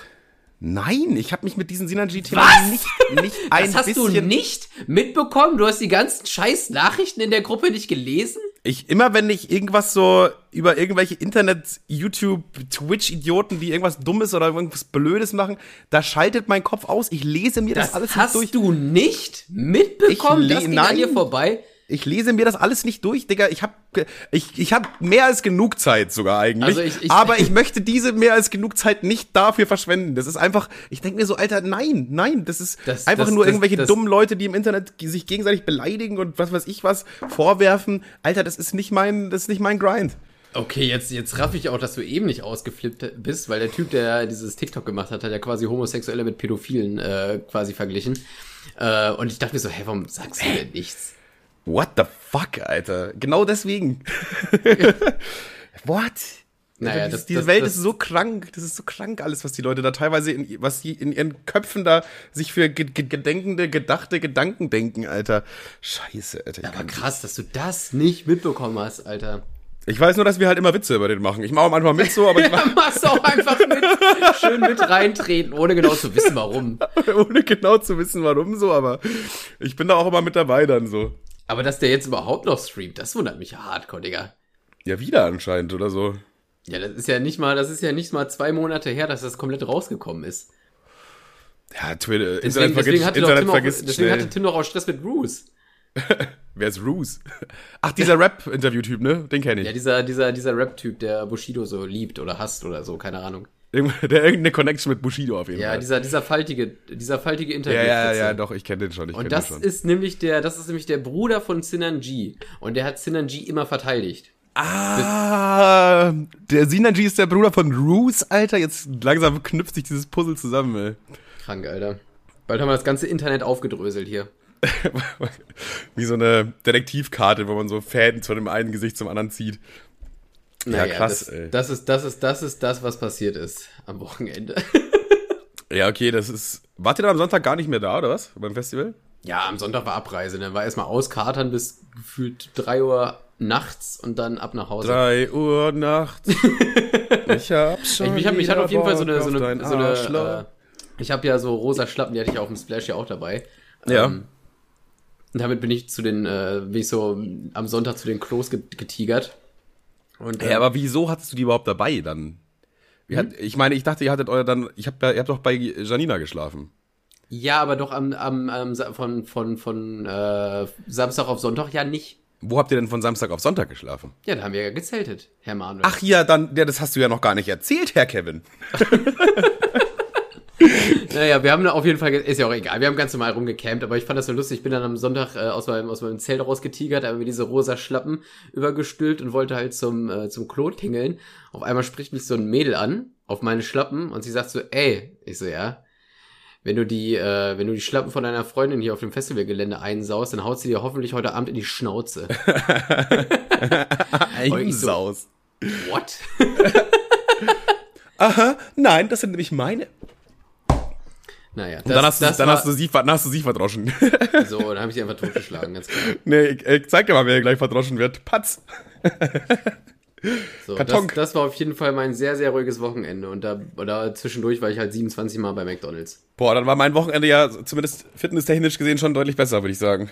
Nein, ich habe mich mit diesen Sinanji-Themen Was? nicht, nicht ein Das hast bisschen... du nicht mitbekommen? Du hast die ganzen scheiß Nachrichten in der Gruppe nicht gelesen? Ich, immer wenn ich irgendwas so über irgendwelche Internet, YouTube, Twitch-Idioten, die irgendwas Dummes oder irgendwas Blödes machen, da schaltet mein Kopf aus. Ich lese mir das, Das alles hast nicht durch. du nicht mitbekommen? Ich das ging an nein. dir vorbei? Ich lese mir das alles nicht durch, Digga. Ich habe ich, ich hab mehr als genug Zeit sogar eigentlich. Also ich- ich- aber ich möchte diese mehr als genug Zeit nicht dafür verschwenden. Das ist einfach, ich denke mir so, Alter, nein, nein, das ist Das- einfach das- nur das- irgendwelche dummen Leute, die im Internet sich gegenseitig beleidigen und was weiß ich was vorwerfen. Alter, das ist nicht mein, das ist nicht mein Grind. Okay, jetzt, jetzt raff ich auch, dass du eben nicht ausgeflippt bist, weil der Typ, der dieses TikTok gemacht hat, hat ja quasi Homosexuelle mit Pädophilen äh, quasi verglichen. Äh, und ich dachte mir so, hä, warum sagst du denn nichts? What the fuck, Alter? Genau deswegen. What? Naja, das- diese das- Welt das- ist so krank, das ist so krank alles, was die Leute da teilweise in, was die in ihren Köpfen da sich für ge ge gedenkende, gedachte Gedanken denken, Alter. Scheiße, Alter. Aber krass, dass du das nicht mitbekommen hast, Alter. ich weiß nur, dass wir halt immer Witze über den machen. Ich mache manchmal mit so, aber ich mach, machst du auch einfach mit, schön mit reintreten, ohne genau zu wissen, warum. ohne genau zu wissen, warum so, aber ich bin da auch immer mit dabei dann so. Aber dass der jetzt überhaupt noch streamt, das wundert mich ja hardcore, Digga. Ja, wieder anscheinend oder so. Ja, das ist ja nicht mal, das ist ja nicht mal zwei Monate her, dass das komplett rausgekommen ist. Ja, Twitter, Deswegen, Internet deswegen, vergisst, hatte, doch Internet Tim auch, deswegen schnell. hatte Tim doch auch Stress mit Bruce. Wer ist Roos? Ach, dieser Rap-Interview-Typ, ne? Den kenne ich. Ja, dieser, dieser, dieser Rap-Typ, der Bushido so liebt oder hasst oder so, keine Ahnung. Der irgendeine Connection mit Bushido auf jeden Ja, Fall. dieser, dieser faltige, dieser faltige Interview. ja, ja, ja, doch, ich kenne den schon. Und das schon. ist nämlich der, das ist nämlich der Bruder von Sinanji. Und der hat Sinanji immer verteidigt. Ah, der Sinanji ist der Bruder von Roos, Alter. Jetzt langsam knüpft sich dieses Puzzle zusammen, ey. Krank, Alter. Bald haben wir das ganze Internet aufgedröselt hier. Wie so eine Detektivkarte, wo man so Fäden von dem einen Gesicht zum anderen zieht. Ja, krass, das, ey. das ist, das ist, das ist das, was passiert ist am Wochenende. Ja, okay, das ist. Wart ihr dann am Sonntag gar nicht mehr da, oder was? Beim Festival? Ja, am Sonntag war Abreise. Dann war erstmal auskatern bis gefühlt drei Uhr nachts und dann ab nach Hause. Drei Uhr nachts. ich hab schon. Ich, ich, hab, ich hatte auf jeden Fall so eine, so eine, so eine äh, ich habe ja so rosa Schlappen, die hatte ich auf dem Splash ja auch dabei. Ja. Ähm, und damit bin ich zu den, äh, bin ich so am Sonntag zu den Klos get getigert. Und, Ja, ähm, aber wieso hattest du die überhaupt dabei dann? Hat, ich meine, ich dachte, ihr hattet euer dann, ich hab, ja- ihr habt doch bei Janina geschlafen. ja, aber doch am, am, am von, von, von äh, Samstag auf Sonntag ja nicht. Wo habt ihr denn von Samstag auf Sonntag geschlafen? Ja, da haben wir ja gezeltet, Herr Manuel. Ach ja, dann, ja, das hast du ja noch gar nicht erzählt, Herr Kevin. Naja, wir haben auf jeden Fall, ist ja auch egal, wir haben ganz normal rumgecampt, aber ich fand das so lustig. Ich bin dann am Sonntag äh, aus, meinem, aus meinem Zelt rausgetigert, habe mir diese rosa Schlappen übergestülpt und wollte halt zum, äh, zum Klo tingeln. Auf einmal spricht mich so ein Mädel an, auf meine Schlappen, und sie sagt so, ey, ich so, ja, wenn du die, äh, wenn du die Schlappen von deiner Freundin hier auf dem Festivalgelände einsaust, dann haut sie dir hoffentlich heute Abend in die Schnauze. Einsaus. What? Aha, nein, das sind nämlich meine. Naja, das, Und dann hast du, dann war, hast du sie, dann hast du sie verdroschen. so, dann habe ich sie einfach totgeschlagen, ganz klar. nee, ich, ich zeig dir mal, wer gleich verdroschen wird. Patz. So, Karton. das, das war auf jeden Fall mein sehr, sehr ruhiges Wochenende. Und da, oder zwischendurch war ich halt 27 Mal bei McDonalds. Boah, dann war mein Wochenende ja zumindest fitnesstechnisch gesehen schon deutlich besser, würde ich sagen.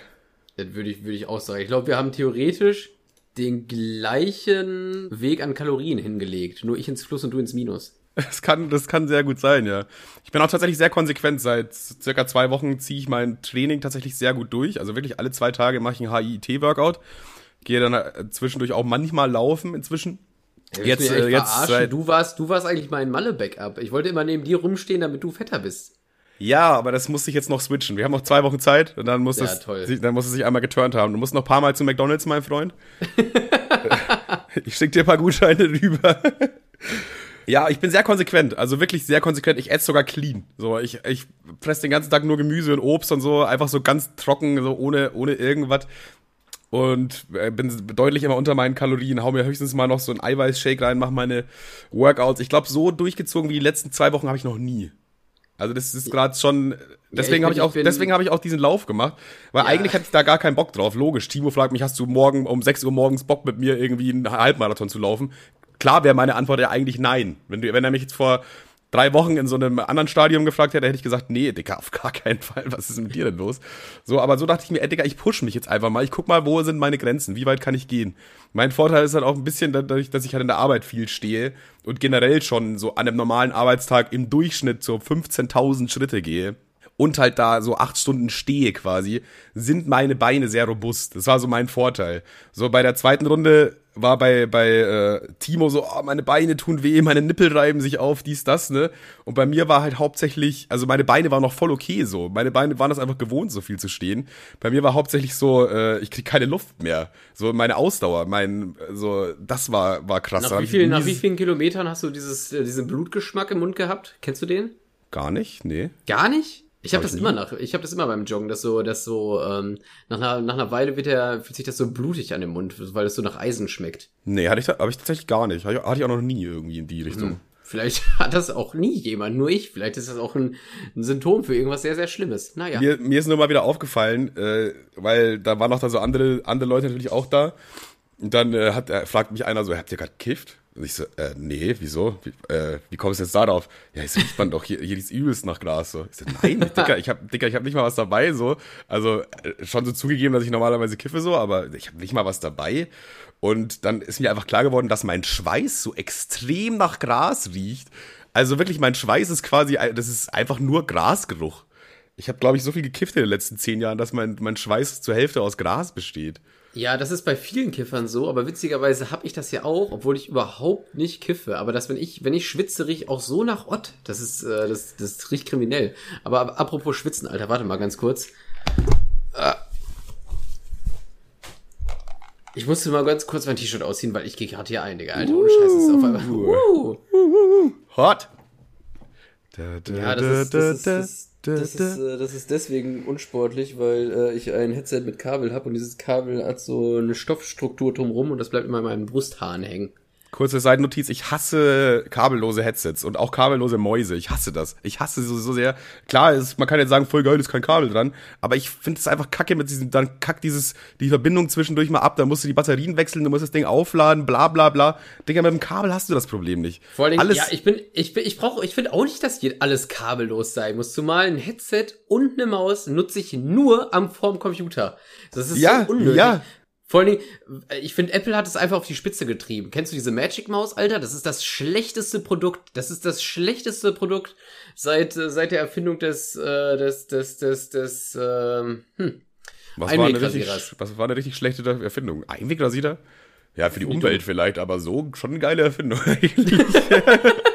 Das würde ich, würde ich auch sagen. Ich glaube, wir haben theoretisch den gleichen Weg an Kalorien hingelegt. Nur ich ins Plus und du ins Minus. Das kann, das kann sehr gut sein, ja. Ich bin auch tatsächlich sehr konsequent. Seit circa zwei Wochen ziehe ich mein Training tatsächlich sehr gut durch. Also wirklich alle zwei Tage mache ich ein HIIT-Workout. Gehe dann äh, zwischendurch auch manchmal laufen inzwischen. Ey, Jetzt, äh, jetzt seit- du warst, du warst eigentlich mein Malle-Backup. Ich wollte immer neben dir rumstehen, damit du fetter bist. Ja, aber das muss ich jetzt noch switchen. Wir haben noch zwei Wochen Zeit und dann muss, Ja, es, toll. sich- dann muss es sich einmal geturnt haben. Du musst noch ein paar Mal zu McDonalds, mein Freund. ich schick dir ein paar Gutscheine rüber. Ja, ich bin sehr konsequent. Also wirklich sehr konsequent. Ich esse sogar clean. So, ich, ich fresse den ganzen Tag nur Gemüse und Obst und so. Einfach so ganz trocken, so ohne, ohne irgendwas. Und äh, bin deutlich immer unter meinen Kalorien. Hau mir höchstens mal noch so einen Eiweißshake rein, mach meine Workouts. Ich glaube, so durchgezogen wie die letzten zwei Wochen habe ich noch nie. Also das ist gerade schon. Deswegen ich habe ich auch, deswegen habe ich auch diesen Lauf gemacht, weil Ja. eigentlich hatte ich da gar keinen Bock drauf. Logisch. Timo fragt mich, hast du morgen um 6 Uhr morgens Bock mit mir irgendwie einen Halbmarathon zu laufen? Klar wäre meine Antwort ja eigentlich nein. Wenn du, wenn er mich jetzt vor drei Wochen in so einem anderen Stadion gefragt hätte, hätte ich gesagt, nee, Dicker, auf gar keinen Fall. Was ist mit dir denn los? So, aber so dachte ich mir, ey, Dicker, ich push mich jetzt einfach mal. Ich guck mal, wo sind meine Grenzen? Wie weit kann ich gehen? Mein Vorteil ist halt auch ein bisschen dadurch, dass ich halt in der Arbeit viel stehe und generell schon so an einem normalen Arbeitstag im Durchschnitt so 15.000 Schritte gehe und halt da so acht Stunden stehe quasi, sind meine Beine sehr robust. Das war so mein Vorteil. So bei der zweiten Runde war bei, bei äh, Timo so, oh, meine Beine tun weh, meine Nippel reiben sich auf, dies, das, ne? Und bei mir war halt hauptsächlich, also meine Beine waren noch voll okay so. Meine Beine waren das einfach gewohnt, so viel zu stehen. Bei mir war hauptsächlich so, äh, ich krieg keine Luft mehr. So meine Ausdauer, mein, so, das war, war krass. Nach wie, viel, nach wie vielen Kilometern hast du dieses, äh, diesen Blutgeschmack im Mund gehabt? Kennst du den? Gar nicht, nee. Gar nicht? Ich habe Hab das ich immer nach, ich habe das immer beim Joggen, dass so, dass so ähm, nach einer nach einer Weile wird der fühlt sich das so blutig an dem Mund, weil es so nach Eisen schmeckt. Nee, hatte ich, hab ich tatsächlich gar nicht. Hatte ich- hatte ich auch noch nie irgendwie in die Richtung. Vielleicht hat das auch nie jemand, nur ich. Vielleicht ist das auch ein, ein Symptom für irgendwas sehr sehr Schlimmes. Naja. Mir, mir ist nur mal wieder aufgefallen, äh, weil da waren noch da so andere, andere Leute natürlich auch da. Und dann äh, hat, äh, fragt mich einer so, habt ihr gerade kifft? Und ich so, äh, nee, wieso? Wie, äh, wie kommst du jetzt da drauf? Ja, ich so, riecht man doch hier, hier riecht übelst nach Gras. So. Ich so, nein, Dicker, ich hab, Dicker, ich hab nicht mal was dabei. so. Also äh, schon so zugegeben, dass ich normalerweise kiffe so, aber ich habe nicht mal was dabei. Und dann ist mir einfach klar geworden, dass mein Schweiß so extrem nach Gras riecht. Also wirklich, mein Schweiß ist quasi, das ist einfach nur Grasgeruch. Ich habe, glaube ich, so viel gekifft in den letzten zehn Jahren, dass mein, mein Schweiß zur Hälfte aus Gras besteht. Ja, das ist bei vielen Kiffern so, aber witzigerweise habe ich das ja auch, obwohl ich überhaupt nicht kiffe. Aber das, wenn ich, wenn ich schwitze, rieche ich auch so nach Ott. Das ist, äh, das, das riecht kriminell. Aber, aber apropos Schwitzen, Alter, warte mal ganz kurz. Ah. Ich musste mal ganz kurz mein T-Shirt ausziehen, weil ich gehe gerade hier ein, Digga. Alter, ohne Scheiß, ist auf einmal. Uh. Hot! Ja, das ist, das ist, das, das, ist, äh, das ist deswegen unsportlich, weil äh, ich ein Headset mit Kabel habe und dieses Kabel hat so eine Stoffstruktur drumrum und das bleibt immer in meinen Brusthaaren hängen. Kurze Seitennotiz, ich hasse kabellose Headsets und auch kabellose Mäuse. Ich hasse das. Ich hasse sie so, so sehr. Klar, ist, man kann jetzt sagen, voll geil, ist kein Kabel dran, aber ich finde es einfach kacke mit diesem, dann kackt dieses, die Verbindung zwischendurch mal ab, dann musst du die Batterien wechseln, du musst das Ding aufladen, bla bla bla. Digga, mit dem Kabel hast du das Problem nicht. Vor Dingen, Alles, ja, ich bin, ich bin, ich brauche, ich finde auch nicht, dass hier alles kabellos sein muss. Zumal ein Headset und eine Maus nutze ich nur am vorm Computer. Das ist Ja, so unnötig. ja. Vor allen Dingen, ich finde, Apple hat es einfach auf die Spitze getrieben. Kennst du diese Magic Maus, Alter? Das ist das schlechteste Produkt. Das ist das schlechteste Produkt seit, äh, seit der Erfindung des, äh, des, des, des, des, ähm, hm. was, war eine richtig, Einwegrasierers. was war eine richtig schlechte Erfindung? Einwegrasierer? Ja, für die Umwelt vielleicht, aber so schon eine geile Erfindung eigentlich.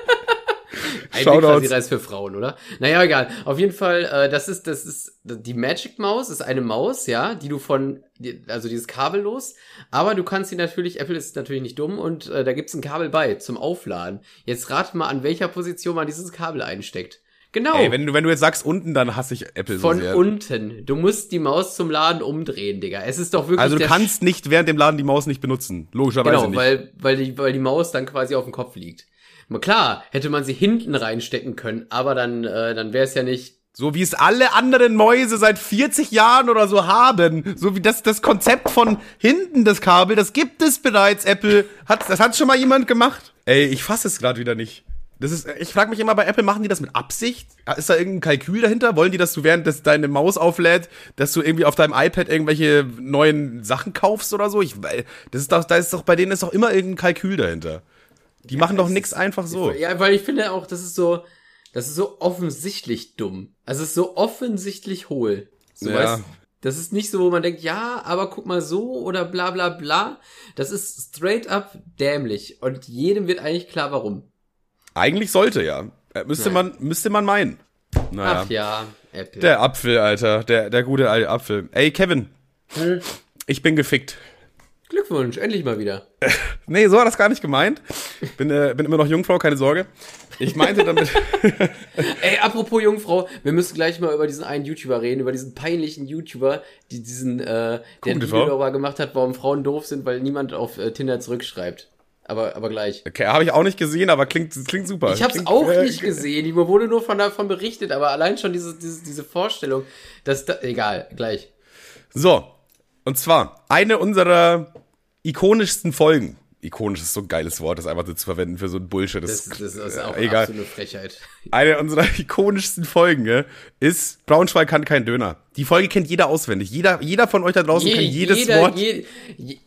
Ein Shoutouts. Wegrasierer ist für Frauen, oder? Naja, egal. Auf jeden Fall, äh, das ist, das ist, die Magic Maus ist eine Maus, ja, die du von, die- also dieses kabellos, aber du kannst sie natürlich, Apple ist natürlich nicht dumm und äh, da gibt's ein Kabel bei zum Aufladen. Jetzt rate mal, an welcher Position man dieses Kabel einsteckt. Genau. Ey, wenn du, wenn du jetzt sagst unten, dann hasse ich Apple von so sehr. unten. Du musst die Maus zum Laden umdrehen, Digga. Es ist doch wirklich Also du kannst nicht während dem Laden die Maus nicht benutzen. Logischerweise Genau, nicht. weil, weil, die, weil die Maus dann quasi auf dem Kopf liegt. Klar, hätte man sie hinten reinstecken können, aber dann, äh, dann wäre es ja nicht. So wie es alle anderen Mäuse seit 40 Jahren oder so haben. So wie das, das Konzept von hinten das Kabel, das gibt es bereits, Apple. Hat, das hat schon mal jemand gemacht. Ey, ich fasse es gerade wieder nicht. Das ist, ich frage mich immer bei Apple, machen die das mit Absicht? Ist da irgendein Kalkül dahinter? Wollen die, dass du während das deine Maus auflädt, dass du irgendwie auf deinem iPad irgendwelche neuen Sachen kaufst oder so? Ich, weil- das ist doch, da ist doch, bei denen ist doch immer irgendein Kalkül dahinter. Die machen doch nix einfach so. Ja, weil ich finde auch, das ist so, das ist so offensichtlich dumm. Also es ist so offensichtlich hohl. So, Ja. weißt, das ist nicht so, wo man denkt, ja, aber guck mal so oder bla bla bla. Das ist straight up dämlich. Und jedem wird eigentlich klar, warum. Eigentlich sollte ja. Äh, Müsste Nein. man, müsste man meinen. Naja. Ach ja, Apple. Der Apfel, Alter. Der, der gute alte Apfel. Ey, Kevin. Hm? Ich bin gefickt. Glückwunsch, endlich mal wieder. Nee, so war das gar nicht gemeint. Bin, äh, bin immer noch Jungfrau, keine Sorge. Ich meinte damit. Ey, apropos Jungfrau, wir müssen gleich mal über diesen einen YouTuber reden, über diesen peinlichen YouTuber, die diesen, äh, der ein? Video darüber gemacht hat, warum Frauen doof sind, weil niemand auf äh, Tinder zurückschreibt. Aber, aber gleich. Okay, habe ich auch nicht gesehen, aber klingt, klingt super. Ich hab's klingt, auch äh, nicht gesehen. Mir wurde nur von davon berichtet, aber allein schon diese, diese, diese Vorstellung, dass da, egal, gleich. So. Und zwar, eine unserer ikonischsten Folgen. Ikonisch ist so ein geiles Wort, das einfach so zu verwenden für so ein Bullshit. Das, das, das ist äh, auch egal. absolute Frechheit. Eine unserer ikonischsten Folgen ne, ist Braunschweig kann kein Döner. Die Folge kennt jeder auswendig. Jeder, jeder von euch da draußen Je, kennt jedes jeder, Wort. je,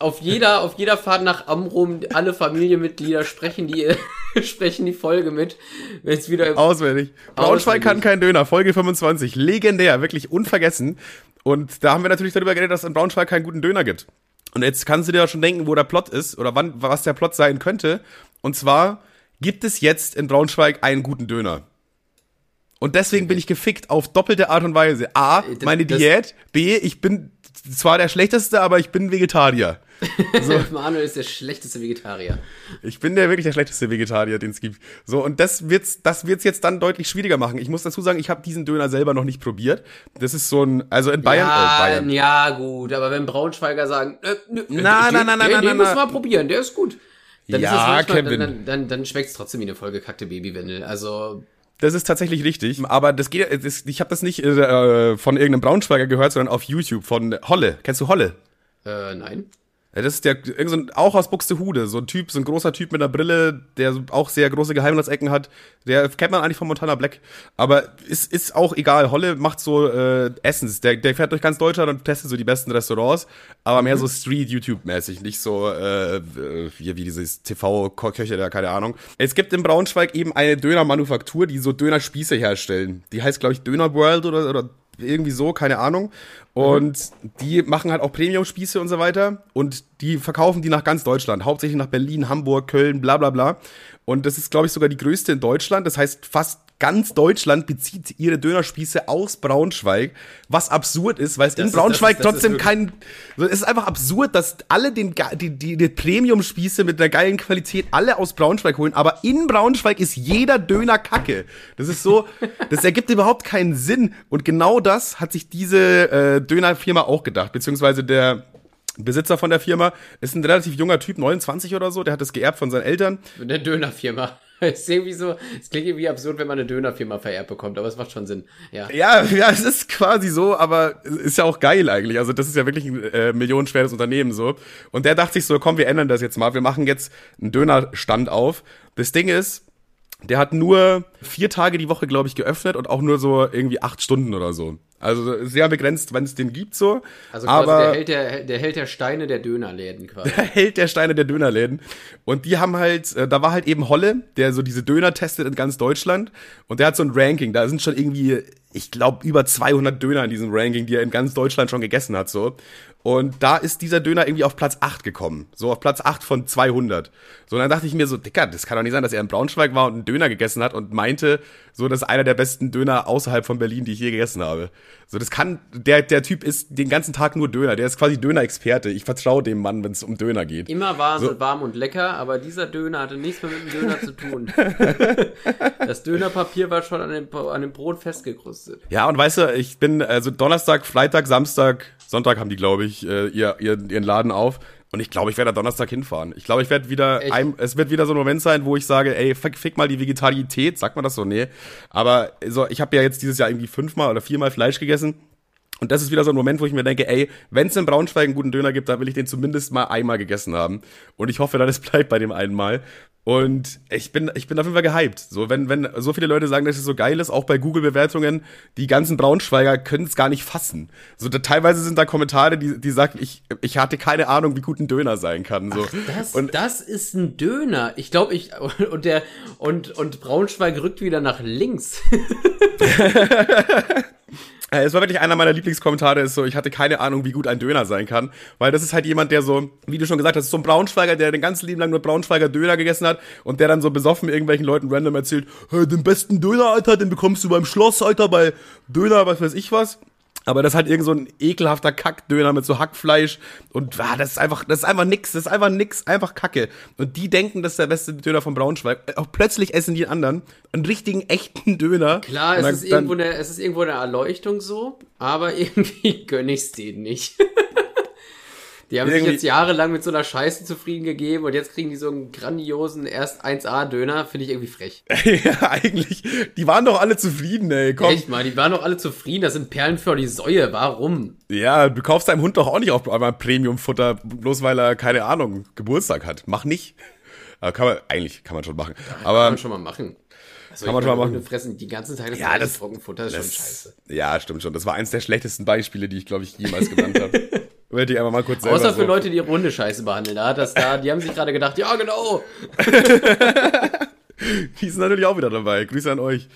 auf jeder, auf jeder Fahrt nach Amrum, alle Familienmitglieder sprechen die, sprechen die Folge mit, es wieder Auswendig. Braunschweig Auswendig. kann kein Döner, Folge 25. Legendär, wirklich unvergessen. Und da haben wir natürlich darüber geredet, dass es in Braunschweig keinen guten Döner gibt. Und jetzt kannst du dir ja schon denken, wo der Plot ist oder wann, was der Plot sein könnte. Und zwar gibt es jetzt in Braunschweig einen guten Döner. Und deswegen bin ich gefickt auf doppelte Art und Weise. A, das- meine das- Diät. B, ich bin zwar der Schlechteste, aber ich bin Vegetarier. Manuel ist der schlechteste Vegetarier. Ich bin der wirklich der schlechteste Vegetarier, den es gibt. So, und das wird's, das wird's jetzt dann deutlich schwieriger machen. Ich muss dazu sagen, ich habe diesen Döner selber noch nicht probiert. Das ist so ein, also in Bayern, ja, äh, Bayern. ja, gut, aber wenn Braunschweiger sagen, äh, nö, Na, na, na, na, na, na, na. wir probieren, der ist gut. Dann Ja, ist manchmal, Kevin. Dann, dann, dann schmeckt's trotzdem wie eine vollgekackte Babywindel. Also, Das ist tatsächlich richtig. Aber das geht, das, ich habe das nicht äh, von irgendeinem Braunschweiger gehört, sondern auf YouTube von Holle. Kennst du Holle? äh, nein. Ja, das ist der, irgend so ein, auch aus Buxtehude, so ein Typ, so ein großer Typ mit einer Brille, der auch sehr große Geheimratsecken hat. Der kennt man eigentlich von Montana Black. Aber ist, ist auch egal. Holle macht so äh, Essens. Der, der fährt durch ganz Deutschland und testet so die besten Restaurants, aber mehr so Street-YouTube-mäßig, nicht so äh, äh, wie, wie dieses TV-Köche da, keine Ahnung. Es gibt in Braunschweig eben eine Dönermanufaktur, die so Dönerspieße herstellen. Die heißt, glaube ich, Döner World oder, oder irgendwie so, keine Ahnung. Und die machen halt auch Premium-Spieße und so weiter. Und die verkaufen die nach ganz Deutschland. Hauptsächlich nach Berlin, Hamburg, Köln, bla bla bla. Und das ist, glaube ich, sogar die größte in Deutschland. Das heißt, fast ganz Deutschland bezieht ihre Dönerspieße aus Braunschweig. Was absurd ist, weil es in ist- Braunschweig das ist- das trotzdem kein. Es ist einfach absurd, dass alle den, die, die, die Premium-Spieße mit einer geilen Qualität alle aus Braunschweig holen. Aber in Braunschweig ist jeder Döner Kacke. Das ist so, das ergibt überhaupt keinen Sinn. Und genau das hat sich diese äh, Dönerfirma auch gedacht. Beziehungsweise der Besitzer von der Firma ist ein relativ junger Typ, 29 oder so. Der hat das geerbt von seinen Eltern. Eine Dönerfirma. ist irgendwie so, es klingt irgendwie absurd, wenn man eine Dönerfirma vererbt bekommt, aber es macht schon Sinn. Ja. Ja, ja, es ist quasi so, aber es ist ja auch geil eigentlich. Also das ist ja wirklich ein äh, millionenschweres Unternehmen so. Und der dachte sich so, komm, wir ändern das jetzt mal. Wir machen jetzt einen Dönerstand auf. Das Ding ist, der hat nur vier Tage die Woche, glaube ich, geöffnet und auch nur so irgendwie acht Stunden oder so. Also sehr begrenzt, wenn es den gibt so. Also quasi aber der Held der, der Held der Steine der Dönerläden quasi. Held der Steine der Dönerläden. Und die haben halt, äh, da war halt eben Holle, der so diese Döner testet in ganz Deutschland. Und der hat so ein Ranking. Da sind schon irgendwie, ich glaube, über 200 Döner in diesem Ranking, die er in ganz Deutschland schon gegessen hat, so. Und da ist dieser Döner irgendwie auf Platz 8 gekommen. So auf Platz 8 von 200. So, und dann dachte ich mir so, Dicker, das kann doch nicht sein, dass er in Braunschweig war und einen Döner gegessen hat und meinte, so, das ist einer der besten Döner außerhalb von Berlin, die ich je gegessen habe. So, das kann, der, der Typ ist den ganzen Tag nur Döner. Der ist quasi Döner-Experte. Ich vertraue dem Mann, wenn es um Döner geht. Immer war So. es warm und lecker, aber dieser Döner hatte nichts mehr mit dem Döner zu tun. das Dönerpapier war schon an dem, an dem Brot festgekrustet. Ja, und weißt du, ich bin, also Donnerstag, Freitag, Samstag, Sonntag haben die, glaube ich, äh, ihr, ihren Laden auf. Und ich glaube, ich werde da Donnerstag hinfahren. Ich glaube, ich werde wieder, ein, es wird wieder so ein Moment sein, wo ich sage, ey, fick, fick mal die Vegetarität, sagt man das so? Nee. Aber so, ich habe ja jetzt dieses Jahr irgendwie fünfmal oder viermal Fleisch gegessen. Und das ist wieder so ein Moment, wo ich mir denke, ey, wenn es in Braunschweig einen guten Döner gibt, dann will ich den zumindest mal einmal gegessen haben. Und ich hoffe, dass es bleibt bei dem einen Mal. Und ich bin, ich bin auf jeden Fall gehypt. So, wenn, wenn so viele Leute sagen, dass es so geil ist, auch bei Google-Bewertungen, die ganzen Braunschweiger können es gar nicht fassen. So, da, teilweise sind da Kommentare, die, die sagen, ich, ich hatte keine Ahnung, wie gut ein Döner sein kann. So. Das, und das ist ein Döner. Ich glaube, ich und der und und Braunschweig rückt wieder nach links. Äh, Es war wirklich einer meiner Lieblingskommentare, ist so, ich hatte keine Ahnung, wie gut ein Döner sein kann, weil das ist halt jemand, der so, wie du schon gesagt hast, so ein Braunschweiger, der den ganzen Leben lang nur Braunschweiger Döner gegessen hat und der dann so besoffen irgendwelchen Leuten random erzählt, hey, den besten Döner, Alter, den bekommst du beim Schloss, Alter, bei Döner, was weiß ich was. Aber das ist halt irgend so ein ekelhafter Kackdöner mit so Hackfleisch und ah, das ist einfach, das ist einfach nix, das ist einfach nix, einfach Kacke. Und die denken, das ist der beste Döner von Braunschweig. Äh, Auch plötzlich essen die anderen einen richtigen, echten Döner. Klar, es dann- ist, irgendwo eine, es ist irgendwo eine Erleuchtung so, aber irgendwie gönn ich's denen nicht. Die haben sich Irgendwie- jetzt jahrelang mit so einer Scheiße zufrieden gegeben und jetzt kriegen die so einen grandiosen erst 1A-Döner, finde ich irgendwie frech. ja, eigentlich, die waren doch alle zufrieden, ey, komm. Echt mal, die waren doch alle zufrieden, das sind Perlen für die Säue, warum? Ja, du kaufst deinem Hund doch auch nicht auf einmal Premium-Futter, bloß weil er, keine Ahnung, Geburtstag hat. Mach nicht. Aber kann man, eigentlich kann man schon machen. Kann Aber, man schon mal machen. Also Kann man schon mal machen. Fressen die ganze Zeit das Ja, das- Trockenfutter, ist schon das, scheiße. ja, stimmt schon. Das war eins der schlechtesten Beispiele, die ich, glaube ich, jemals genannt habe. Wollte ich einfach mal kurz selber Außer für so. Leute, die ihre Hunde scheiße behandeln. Da hat das da, die haben sich gerade gedacht, ja genau. Die sind natürlich auch wieder dabei. Grüße an euch.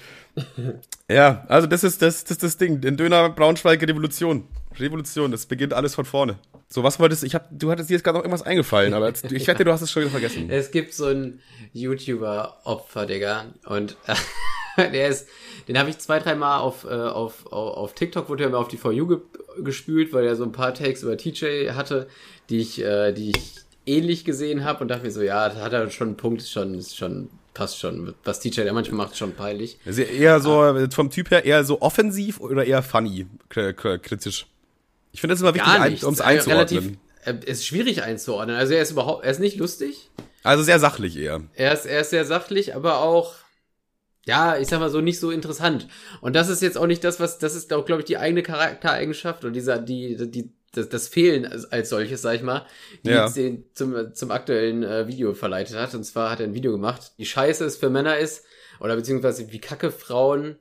Ja, also das ist das, das, ist das Ding. Den Döner Braunschweig Revolution. Revolution, das beginnt alles von vorne. So, was wolltest du? Ich hab, du hattest dir jetzt gerade noch irgendwas eingefallen, aber jetzt, ich wette, du hast es schon wieder vergessen. Es gibt so einen YouTuber-Opfer, Digga. Und der ist, den habe ich zwei, drei Mal auf, äh, auf, auf, auf TikTok, wurde er mir auf die For You ge gespült, weil er so ein paar Takes über TJ hatte, die ich, äh, die ich ähnlich gesehen habe und dachte mir so, ja, da hat er schon einen Punkt, ist schon, ist schon, passt schon. Was TJ der manchmal macht, ist schon peinlich. Ist ja eher so, vom Typ her, eher so offensiv oder eher funny, kritisch. Ich finde das immer wichtig, um es Äh, einzuordnen. Relativ, äh, ist schwierig einzuordnen. Also er ist überhaupt, er ist nicht lustig. Also sehr sachlich eher. Er ist, er ist sehr sachlich, aber auch, ja, ich sag mal so, nicht so interessant. Und das ist jetzt auch nicht das, was, das ist auch, glaube ich, die eigene Charaktereigenschaft und dieser, die, die, das, das Fehlen als, als solches, sag ich mal, die Ja. jetzt den zum, zum aktuellen äh, Video verleitet hat. Und zwar hat er ein Video gemacht, wie scheiße es für Männer ist, oder beziehungsweise wie kacke Frauen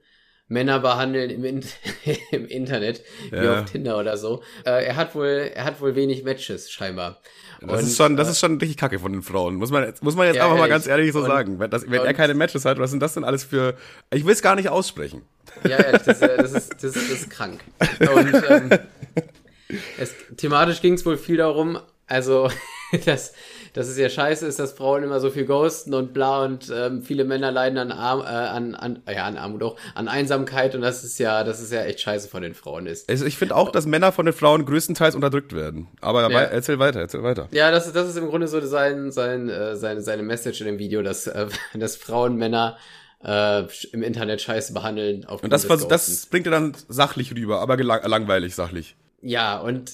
Männer behandeln im, In im Internet, wie Ja. auf Tinder oder so. Äh, er hat wohl, er hat wohl wenig Matches, scheinbar. Das Und, ist schon, das äh, ist schon richtig kacke von den Frauen. Muss man, jetzt- muss man jetzt Ja, einfach mal ehrlich. ganz ehrlich so Und- sagen. Wenn, das, wenn er und- keine Matches hat, was sind das denn alles für, ich will es gar nicht aussprechen. Ja, ehrlich, das, äh, das, ist, das, das ist krank. Und ähm, es, thematisch ging es wohl viel darum, also, dass, dass es ja scheiße ist, dass Frauen immer so viel ghosten und bla und ähm, viele Männer leiden an, Arm, äh, an, an, ja, an Armut auch, an Einsamkeit und das ist ja, das ist ja echt scheiße von den Frauen ist. Also ich finde auch, dass Männer von den Frauen größtenteils unterdrückt werden. Aber Ja. erzähl weiter, erzähl weiter. Ja, das, ist- das ist im Grunde so sein, sein, äh, seine, seine Message in dem Video, dass, äh, dass Frauen Männer äh, im Internet scheiße behandeln. Und das, das bringt er dann sachlich rüber, aber gelang- langweilig sachlich. Ja, und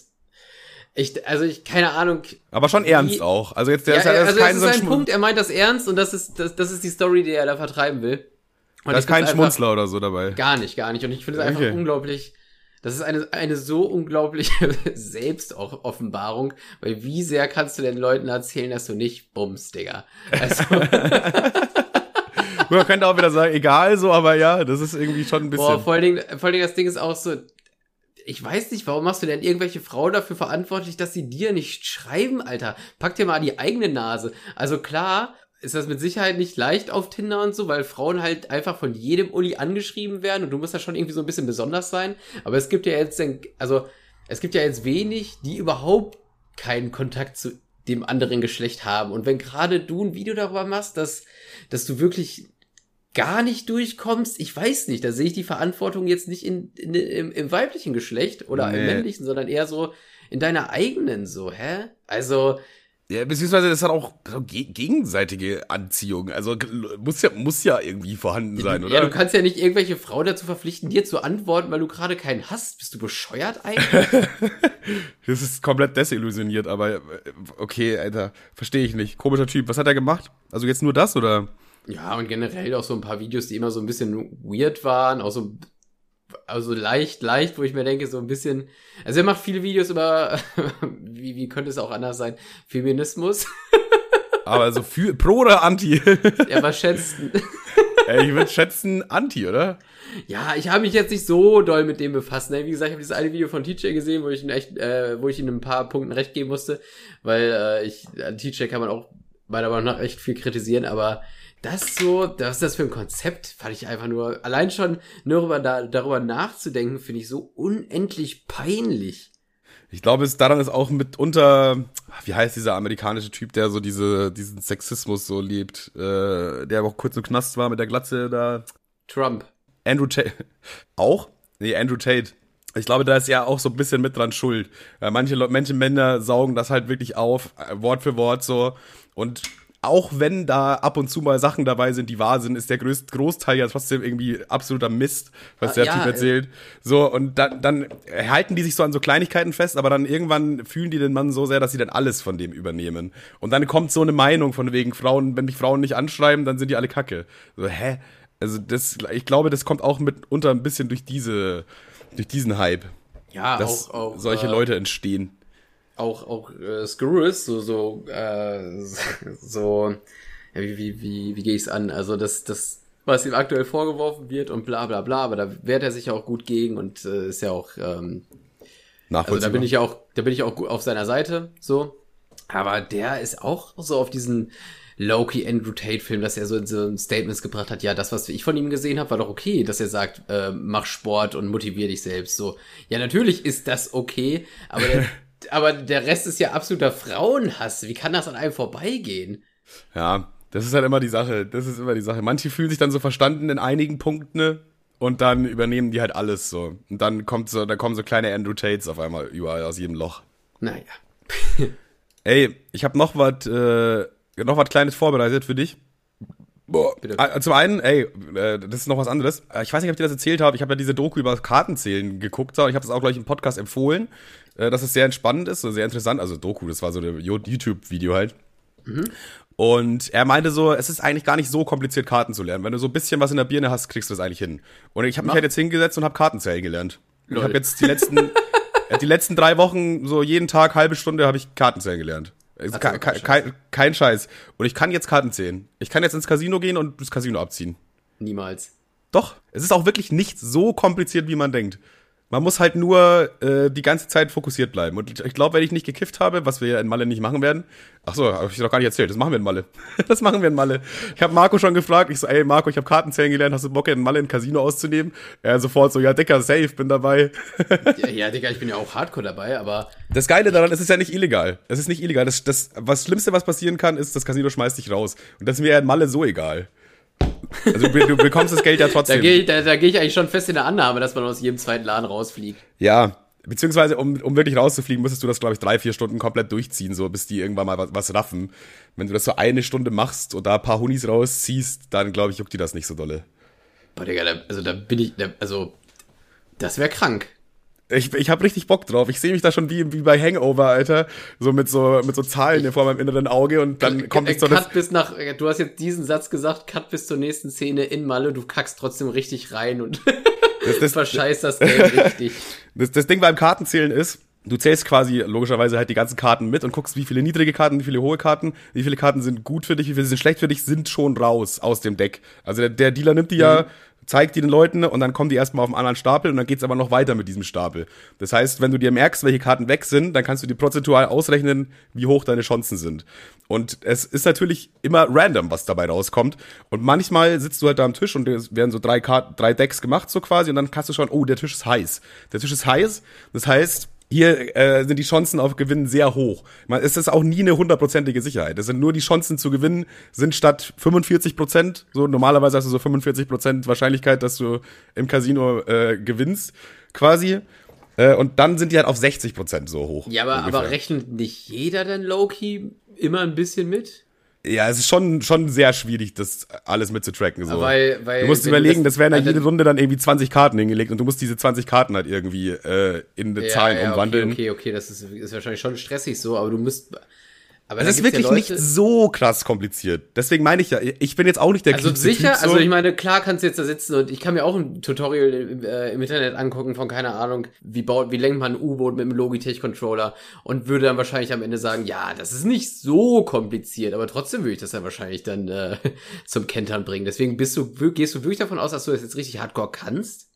ich, also ich, keine Ahnung, Aber schon ernst Wie- auch. Also jetzt, der ja, ist das also ist es kein ist so ein Punkt, er meint das ernst und das ist, das, das ist die Story, die er da vertreiben will. Und Da ist kein einfach- Schmunzler oder so dabei. Gar nicht, gar nicht. Und ich finde es einfach Okay. unglaublich, das ist eine, eine so unglaubliche Selbstoffenbarung, weil wie sehr kannst du den Leuten erzählen, dass du nicht bummst, Digga. Also, Man könnte auch wieder sagen, egal so, aber ja, das ist irgendwie schon ein bisschen. boah, vor allen, Dingen, vor allen Dingen das Ding ist auch so, ich weiß nicht, warum machst du denn irgendwelche Frau dafür verantwortlich, dass sie dir nicht schreiben, Alter? Pack dir mal an die eigene Nase. Also klar, ist das mit Sicherheit nicht leicht auf Tinder und so, weil Frauen halt einfach von jedem Uli angeschrieben werden und du musst da schon irgendwie so ein bisschen besonders sein. Aber es gibt ja jetzt, also es gibt ja jetzt wenig, die überhaupt keinen Kontakt zu dem anderen Geschlecht haben. Und wenn gerade du ein Video darüber machst, dass, dass du wirklich gar nicht durchkommst, ich weiß nicht, da sehe ich die Verantwortung jetzt nicht in, in, im, im weiblichen Geschlecht oder im Nee. männlichen, sondern eher so in deiner eigenen so, hä? Also, Ja, beziehungsweise das hat auch so ge gegenseitige Anziehung. Also muss ja, muss ja irgendwie vorhanden sein, ja, oder? du kannst ja nicht irgendwelche Frau dazu verpflichten, dir zu antworten, weil du gerade keinen hast. Bist du bescheuert eigentlich? das ist komplett desillusioniert, aber äh, okay, Alter, verstehe ich nicht. Komischer Typ. Was hat er gemacht? Also jetzt nur das oder? Ja, und generell auch so ein paar Videos, die immer so ein bisschen weird waren, auch so also leicht, leicht, wo ich mir denke, so ein bisschen, also er macht viele Videos über, wie, wie könnte es auch anders sein, Feminismus. Aber also für pro oder anti? Er war schätzt, Ey, ich würde schätzen anti, oder? Ja, ich habe mich jetzt nicht so doll mit dem befasst. Ne? Wie gesagt, ich habe dieses eine Video von TJ gesehen, wo ich ihn echt, äh, wo ich ihm ein paar Punkten recht geben musste, weil äh, ich an TJ kann man auch meiner Meinung nach echt viel kritisieren, aber das so, was ist das für ein Konzept? Fand ich einfach nur, allein schon nur darüber, da, darüber nachzudenken, finde ich so unendlich peinlich. Ich glaube, es daran ist auch mitunter, wie heißt dieser amerikanische Typ, der so diese, diesen Sexismus so liebt, äh, der auch kurz im Knast war mit der Glatze da. Trump. Andrew Tate. Auch? Nee, Andrew Tate. Ich glaube, da ist er auch so ein bisschen mit dran schuld. Weil manche, Leute, manche Männer saugen das halt wirklich auf, äh, Wort für Wort so. Und auch wenn da ab und zu mal Sachen dabei sind, die wahr sind, ist der größte Großteil ja trotzdem irgendwie absoluter Mist, was ah, der ja, Typ erzählt. So, und dann, dann halten die sich so an so Kleinigkeiten fest, aber dann irgendwann fühlen die den Mann so sehr, dass sie dann alles von dem übernehmen. Und dann kommt so eine Meinung von wegen Frauen, wenn mich Frauen nicht anschreiben, dann sind die alle kacke. So, hä? Also das, ich glaube, das kommt auch mitunter ein bisschen durch diese, durch diesen Hype. Ja, dass auch, auch solche äh, Leute entstehen auch auch äh, Screws, so so äh, so ja, wie wie wie wie gehe ich's an? Also das das was ihm aktuell vorgeworfen wird und bla bla bla, aber da wehrt er sich ja auch gut gegen und äh, ist ja auch ähm, also da bin ich ja auch da bin ich auch auf seiner Seite so, aber der ist auch so auf diesen Loki Andrew Tate Film, dass er so, so Statements gebracht hat, ja, das, was ich von ihm gesehen habe, war doch okay, dass er sagt, äh, mach Sport und motivier dich selbst. So, ja, natürlich ist das okay, aber der, aber der Rest ist ja absoluter Frauenhass. Wie kann das an einem vorbeigehen? Ja, das ist halt immer die Sache. Das ist immer die Sache. Manche fühlen sich dann so verstanden in einigen Punkten ne? und dann übernehmen die halt alles so. Und dann kommt so, da kommen so kleine Andrew Tates auf einmal überall aus jedem Loch. Naja. Ey, ich habe noch was, äh, noch was Kleines vorbereitet für dich. Boah. Bitte. Ah, zum einen, ey, äh, das ist noch was anderes. Äh, ich weiß nicht, ob ich dir das erzählt habe. Ich habe ja diese Doku über Kartenzählen geguckt. Ich habe das auch gleich im Podcast empfohlen, äh, dass es sehr entspannend ist, so sehr interessant. Also Doku, das war so ein YouTube-Video halt. Mhm. Und er meinte so, es ist eigentlich gar nicht so kompliziert, Karten zu lernen. Wenn du so ein bisschen was in der Birne hast, kriegst du das eigentlich hin. Und ich habe mich halt jetzt hingesetzt und habe Kartenzählen gelernt. Lol. Ich habe jetzt die letzten, die letzten drei Wochen so jeden Tag halbe Stunde habe ich Kartenzählen gelernt. Kein, kein, kein Scheiß. Und ich kann jetzt Karten zählen. Ich kann jetzt ins Casino gehen und das Casino abziehen. Niemals. Doch, es ist auch wirklich nicht so kompliziert, wie man denkt. Man muss halt nur äh, die ganze Zeit fokussiert bleiben. Und ich glaube, wenn ich nicht gekifft habe, was wir ja in Malle nicht machen werden, ach so, habe ich doch gar nicht erzählt, das machen wir in Malle. das machen wir in Malle. Ich habe Marco schon gefragt, ich so, ey Marco, ich habe Kartenzählen gelernt, hast du Bock in Malle ein Casino auszunehmen? Er sofort so, ja Dicker, safe, bin dabei. ja, ja, Dicker, ich bin ja auch hardcore dabei, aber... Das Geile daran, es ist ja nicht illegal. Es ist nicht illegal. Das, das, was Schlimmste, was passieren kann, ist, das Casino schmeißt dich raus. Und das ist mir ja in Malle so egal. Also du, du bekommst das Geld ja trotzdem. Da gehe da, da geh ich eigentlich schon fest in der Annahme, dass man aus jedem zweiten Laden rausfliegt. Ja, beziehungsweise um, um wirklich rauszufliegen, müsstest du das, glaube ich, drei, vier Stunden komplett durchziehen, so bis die irgendwann mal was, was raffen. Wenn du das so eine Stunde machst und da ein paar Hunis rausziehst, dann glaube ich, juckt dir das nicht so dolle. Boah, Digga, da, also da bin ich, da, also das wäre krank. Ich, ich habe richtig Bock drauf. Ich sehe mich da schon wie, wie bei Hangover, Alter. So mit so, mit so Zahlen hier vor meinem inneren Auge und dann kommt ich so Cut bis nach, du hast jetzt diesen Satz gesagt, Cut bis zur nächsten Szene in Malle, du kackst trotzdem richtig rein und das, das, verscheißt das Game richtig. Das, das Ding beim Kartenzählen ist, du zählst quasi logischerweise halt die ganzen Karten mit und guckst, wie viele niedrige Karten, wie viele hohe Karten, wie viele Karten sind gut für dich, wie viele sind schlecht für dich, sind schon raus aus dem Deck. Also der, der Dealer nimmt die mhm. ja zeigt die den Leuten und dann kommen die erstmal auf einen anderen Stapel und dann geht's aber noch weiter mit diesem Stapel. Das heißt, wenn du dir merkst, welche Karten weg sind, dann kannst du dir prozentual ausrechnen, wie hoch deine Chancen sind. Und es ist natürlich immer random, was dabei rauskommt. Und manchmal sitzt du halt da am Tisch und es werden so drei Karten, drei Decks gemacht so quasi und dann kannst du schon, oh, der Tisch ist heiß. Der Tisch ist heiß. Das heißt, hier äh, sind die Chancen auf Gewinnen sehr hoch. Man, es ist auch nie eine hundertprozentige Sicherheit. Es sind nur die Chancen zu gewinnen, sind statt 45 Prozent, so normalerweise hast du so 45 Prozent Wahrscheinlichkeit, dass du im Casino äh, gewinnst, quasi. Äh, und dann sind die halt auf 60 Prozent so hoch. Ja, aber, aber rechnet nicht jeder denn Low-Key immer ein bisschen mit? Ja, es ist schon, schon sehr schwierig, das alles mitzutracken. So. Weil, weil, du musst überlegen, das, das werden ja jede Runde dann irgendwie 20 Karten hingelegt und du musst diese 20 Karten halt irgendwie äh, in ja, Zahlen ja, umwandeln. Okay, okay, okay, das ist, ist wahrscheinlich schon stressig so, aber du musst aber es ist wirklich ja nicht so krass kompliziert. Deswegen meine ich ja, ich bin jetzt auch nicht der Also sicher, typ, so. also ich meine, klar kannst du jetzt da sitzen und ich kann mir auch ein Tutorial im, äh, im Internet angucken von keine Ahnung, wie baut, wie lenkt man ein U-Boot mit einem Logitech Controller und würde dann wahrscheinlich am Ende sagen, ja, das ist nicht so kompliziert, aber trotzdem würde ich das ja wahrscheinlich dann äh, zum Kentern bringen. Deswegen bist du, gehst du wirklich davon aus, dass du das jetzt richtig Hardcore kannst?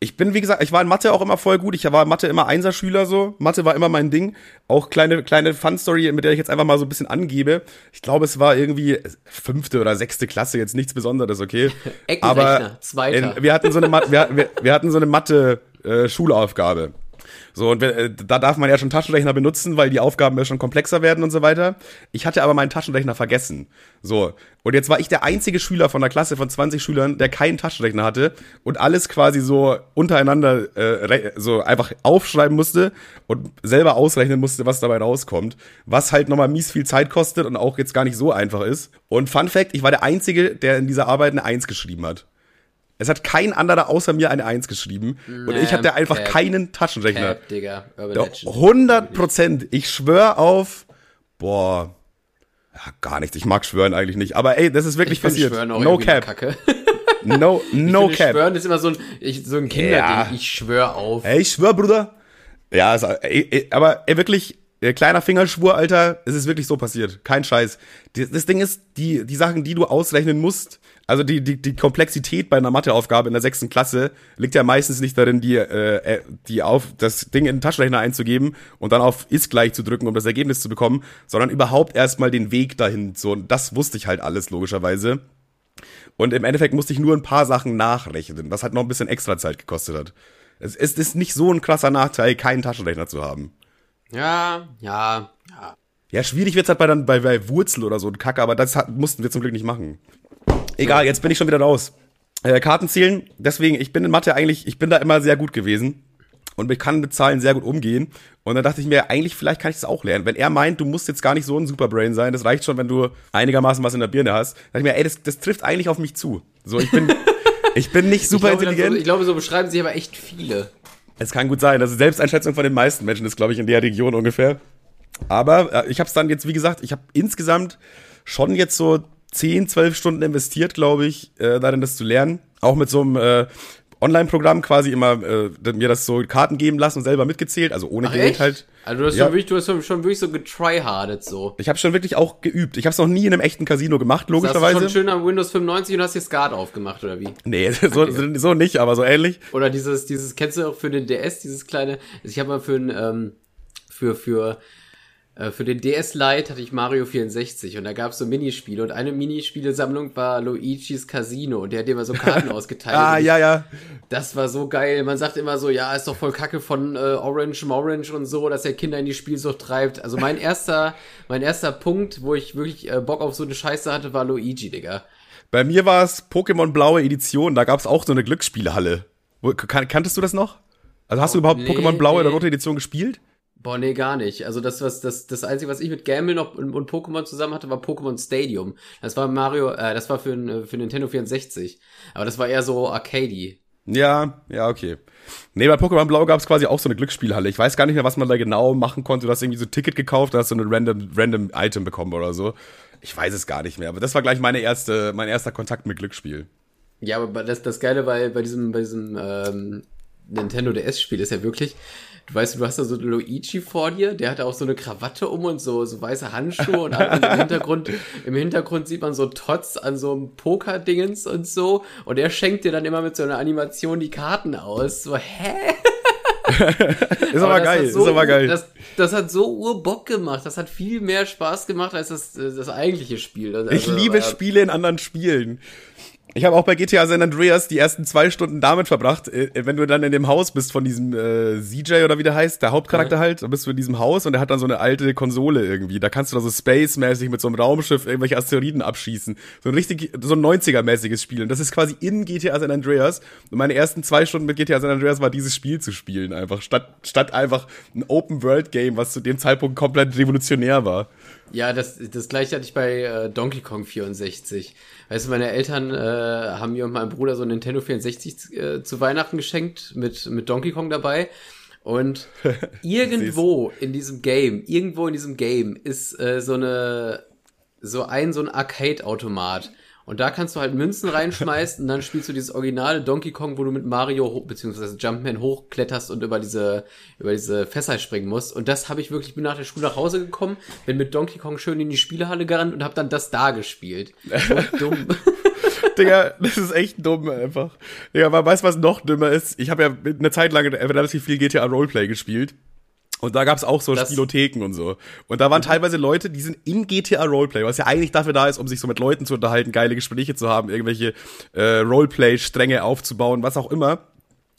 Ich bin, wie gesagt, ich war in Mathe auch immer voll gut. Ich war in Mathe immer Einserschüler so. Mathe war immer mein Ding. Auch kleine, kleine Fun-Story, mit der ich jetzt einfach mal so ein bisschen angebe. Ich glaube, es war irgendwie fünfte oder sechste Klasse, jetzt nichts Besonderes, okay? Aber zweiter. In, wir hatten so eine, wir, wir, wir hatten so eine Mathe-Schulaufgabe. Äh, so, und äh, da darf man ja schon Taschenrechner benutzen, weil die Aufgaben ja schon komplexer werden und so weiter. Ich hatte aber meinen Taschenrechner vergessen. So, und jetzt war ich der einzige Schüler von der Klasse von 20 Schülern, der keinen Taschenrechner hatte und alles quasi so untereinander äh, so einfach aufschreiben musste und selber ausrechnen musste, was dabei rauskommt. Was halt nochmal mies viel Zeit kostet und auch jetzt gar nicht so einfach ist. Und Fun Fact, ich war der Einzige, der in dieser Arbeit eine Eins geschrieben hat. Es hat kein anderer außer mir eine Eins geschrieben. Nee, und ich hatte einfach Cap. keinen Taschenrechner. Cap, Digga. 100 Prozent. Ich schwör auf, boah, ja, gar nichts. Ich mag schwören eigentlich nicht. Aber ey, das ist wirklich passiert. no Cap. no, no Cap. Schwören ist immer so ein, ich, so ein Kinderding. Ja. Ich schwör auf. Ey, ich schwör, Bruder. Ja, aber ey, wirklich, kleiner Fingerschwur, Alter, es ist wirklich so passiert. Kein Scheiß. Das Ding ist, die, die Sachen, die du ausrechnen musst, also die, die, die Komplexität bei einer Matheaufgabe in der sechsten Klasse liegt ja meistens nicht darin, die, äh, äh, die auf das Ding in den Taschenrechner einzugeben und dann auf ist gleich zu drücken, um das Ergebnis zu bekommen, sondern überhaupt erstmal den Weg dahin. So, und das wusste ich halt alles, logischerweise. Und im Endeffekt musste ich nur ein paar Sachen nachrechnen, was halt noch ein bisschen extra Zeit gekostet hat. Es ist nicht so ein krasser Nachteil, keinen Taschenrechner zu haben. Ja, ja, ja. Ja, schwierig wird's halt bei, dann, bei, bei Wurzel oder so ein Kacke, aber das hat, mussten wir zum Glück nicht machen. Egal, jetzt bin ich schon wieder raus. Äh, Karten zählen, deswegen, ich bin in Mathe eigentlich, ich bin da immer sehr gut gewesen und ich kann mit Zahlen sehr gut umgehen. Und dann dachte ich mir, eigentlich, vielleicht kann ich das auch lernen. Wenn er meint, du musst jetzt gar nicht so ein Superbrain sein, das reicht schon, wenn du einigermaßen was in der Birne hast, dachte ich mir, ey, das, das trifft eigentlich auf mich zu. So, ich bin, ich bin nicht super ich glaube, intelligent. So, ich glaube, so beschreiben sich aber echt viele. Es kann gut sein. Also Selbsteinschätzung von den meisten Menschen ist, glaube ich, in der Region ungefähr. Aber äh, ich habe es dann jetzt, wie gesagt, ich habe insgesamt schon jetzt so 10, 12 Stunden investiert, glaube ich, äh, darin das zu lernen. Auch mit so einem äh, Online-Programm quasi immer äh, mir das so Karten geben lassen und selber mitgezählt, also ohne Ach, Geld echt? halt. Also du hast, ja. schon wirklich, du hast schon wirklich so getryhardet so. Ich habe schon wirklich auch geübt. Ich habe es noch nie in einem echten Casino gemacht, logischerweise. Hast du schon schön am Windows 95 und hast dir Skat aufgemacht oder wie? Nee, so, okay. so nicht, aber so ähnlich. Oder dieses dieses kennst du auch für den DS dieses kleine, also ich habe mal für ein ähm, für für für den DS Lite hatte ich Mario 64 und da gab es so Minispiele und eine Minispielesammlung war Luigi's Casino und der hat immer so Karten ausgeteilt. ah, ja, ja. Das war so geil. Man sagt immer so, ja, ist doch voll Kacke von äh, Orange Morange und so, dass er Kinder in die Spielsucht treibt. Also mein erster, mein erster Punkt, wo ich wirklich äh, Bock auf so eine Scheiße hatte, war Luigi, Digga. Bei mir war es Pokémon Blaue Edition, da gab es auch so eine Glücksspielhalle. Kan kanntest du das noch? Also hast oh, du überhaupt nee, Pokémon Blaue nee. oder Rote Edition gespielt? Boah, nee, gar nicht. Also das, was, das, das Einzige, was ich mit Gamble noch und, und Pokémon zusammen hatte, war Pokémon Stadium. Das war Mario, äh, das war für, für Nintendo 64. Aber das war eher so Arcadey. Ja, ja, okay. Nee, bei Pokémon Blau gab es quasi auch so eine Glücksspielhalle. Ich weiß gar nicht mehr, was man da genau machen konnte. Du hast irgendwie so ein Ticket gekauft, da hast du so ein random, random Item bekommen oder so. Ich weiß es gar nicht mehr. Aber das war gleich meine erste, mein erster Kontakt mit Glücksspiel. Ja, aber das, das Geile bei, bei diesem, bei diesem ähm, Nintendo DS-Spiel ist ja wirklich, du weißt, du hast da so Luigi vor dir, der hat auch so eine Krawatte um und so, so weiße Handschuhe und im Hintergrund, im Hintergrund sieht man so Tots an so einem Poker-Dingens und so und er schenkt dir dann immer mit so einer Animation die Karten aus. So, hä? ist aber, aber geil, so, ist aber geil. Das, das hat so urbock gemacht. Das hat viel mehr Spaß gemacht als das, das eigentliche Spiel. Also, ich liebe Spiele in anderen Spielen. Ich habe auch bei GTA San Andreas die ersten zwei Stunden damit verbracht, äh, wenn du dann in dem Haus bist von diesem äh, CJ oder wie der heißt, der Hauptcharakter ja. halt, dann bist du in diesem Haus und der hat dann so eine alte Konsole irgendwie. Da kannst du da so Space-mäßig mit so einem Raumschiff irgendwelche Asteroiden abschießen. So ein richtig, so ein 90er-mäßiges Spiel. Und das ist quasi in GTA San Andreas. Und meine ersten zwei Stunden mit GTA San Andreas war dieses Spiel zu spielen einfach. Statt, statt einfach ein Open-World-Game, was zu dem Zeitpunkt komplett revolutionär war. Ja, das, das gleiche hatte ich bei äh, Donkey Kong 64. Weißt du, meine Eltern äh, haben mir und meinem Bruder so ein Nintendo 64 äh, zu Weihnachten geschenkt mit, mit Donkey Kong dabei. Und irgendwo in diesem Game, irgendwo in diesem Game ist äh, so eine so ein so ein Arcade-Automat. Und da kannst du halt Münzen reinschmeißen und dann spielst du dieses originale Donkey Kong, wo du mit Mario bzw. Jumpman hochkletterst und über diese über diese Fässer springen musst. Und das habe ich wirklich bin nach der Schule nach Hause gekommen, bin mit Donkey Kong schön in die Spielehalle gerannt und habe dann das da gespielt. dumm. Digga, das ist echt dumm einfach. Digga, man weiß, was noch dümmer ist. Ich habe ja eine Zeit lang relativ viel GTA Roleplay gespielt. Und da gab's auch so Das- Spielotheken und so. Und da waren teilweise Leute, die sind im GTA Roleplay, was ja eigentlich dafür da ist, um sich so mit Leuten zu unterhalten, geile Gespräche zu haben, irgendwelche äh, Roleplay-Stränge aufzubauen, was auch immer.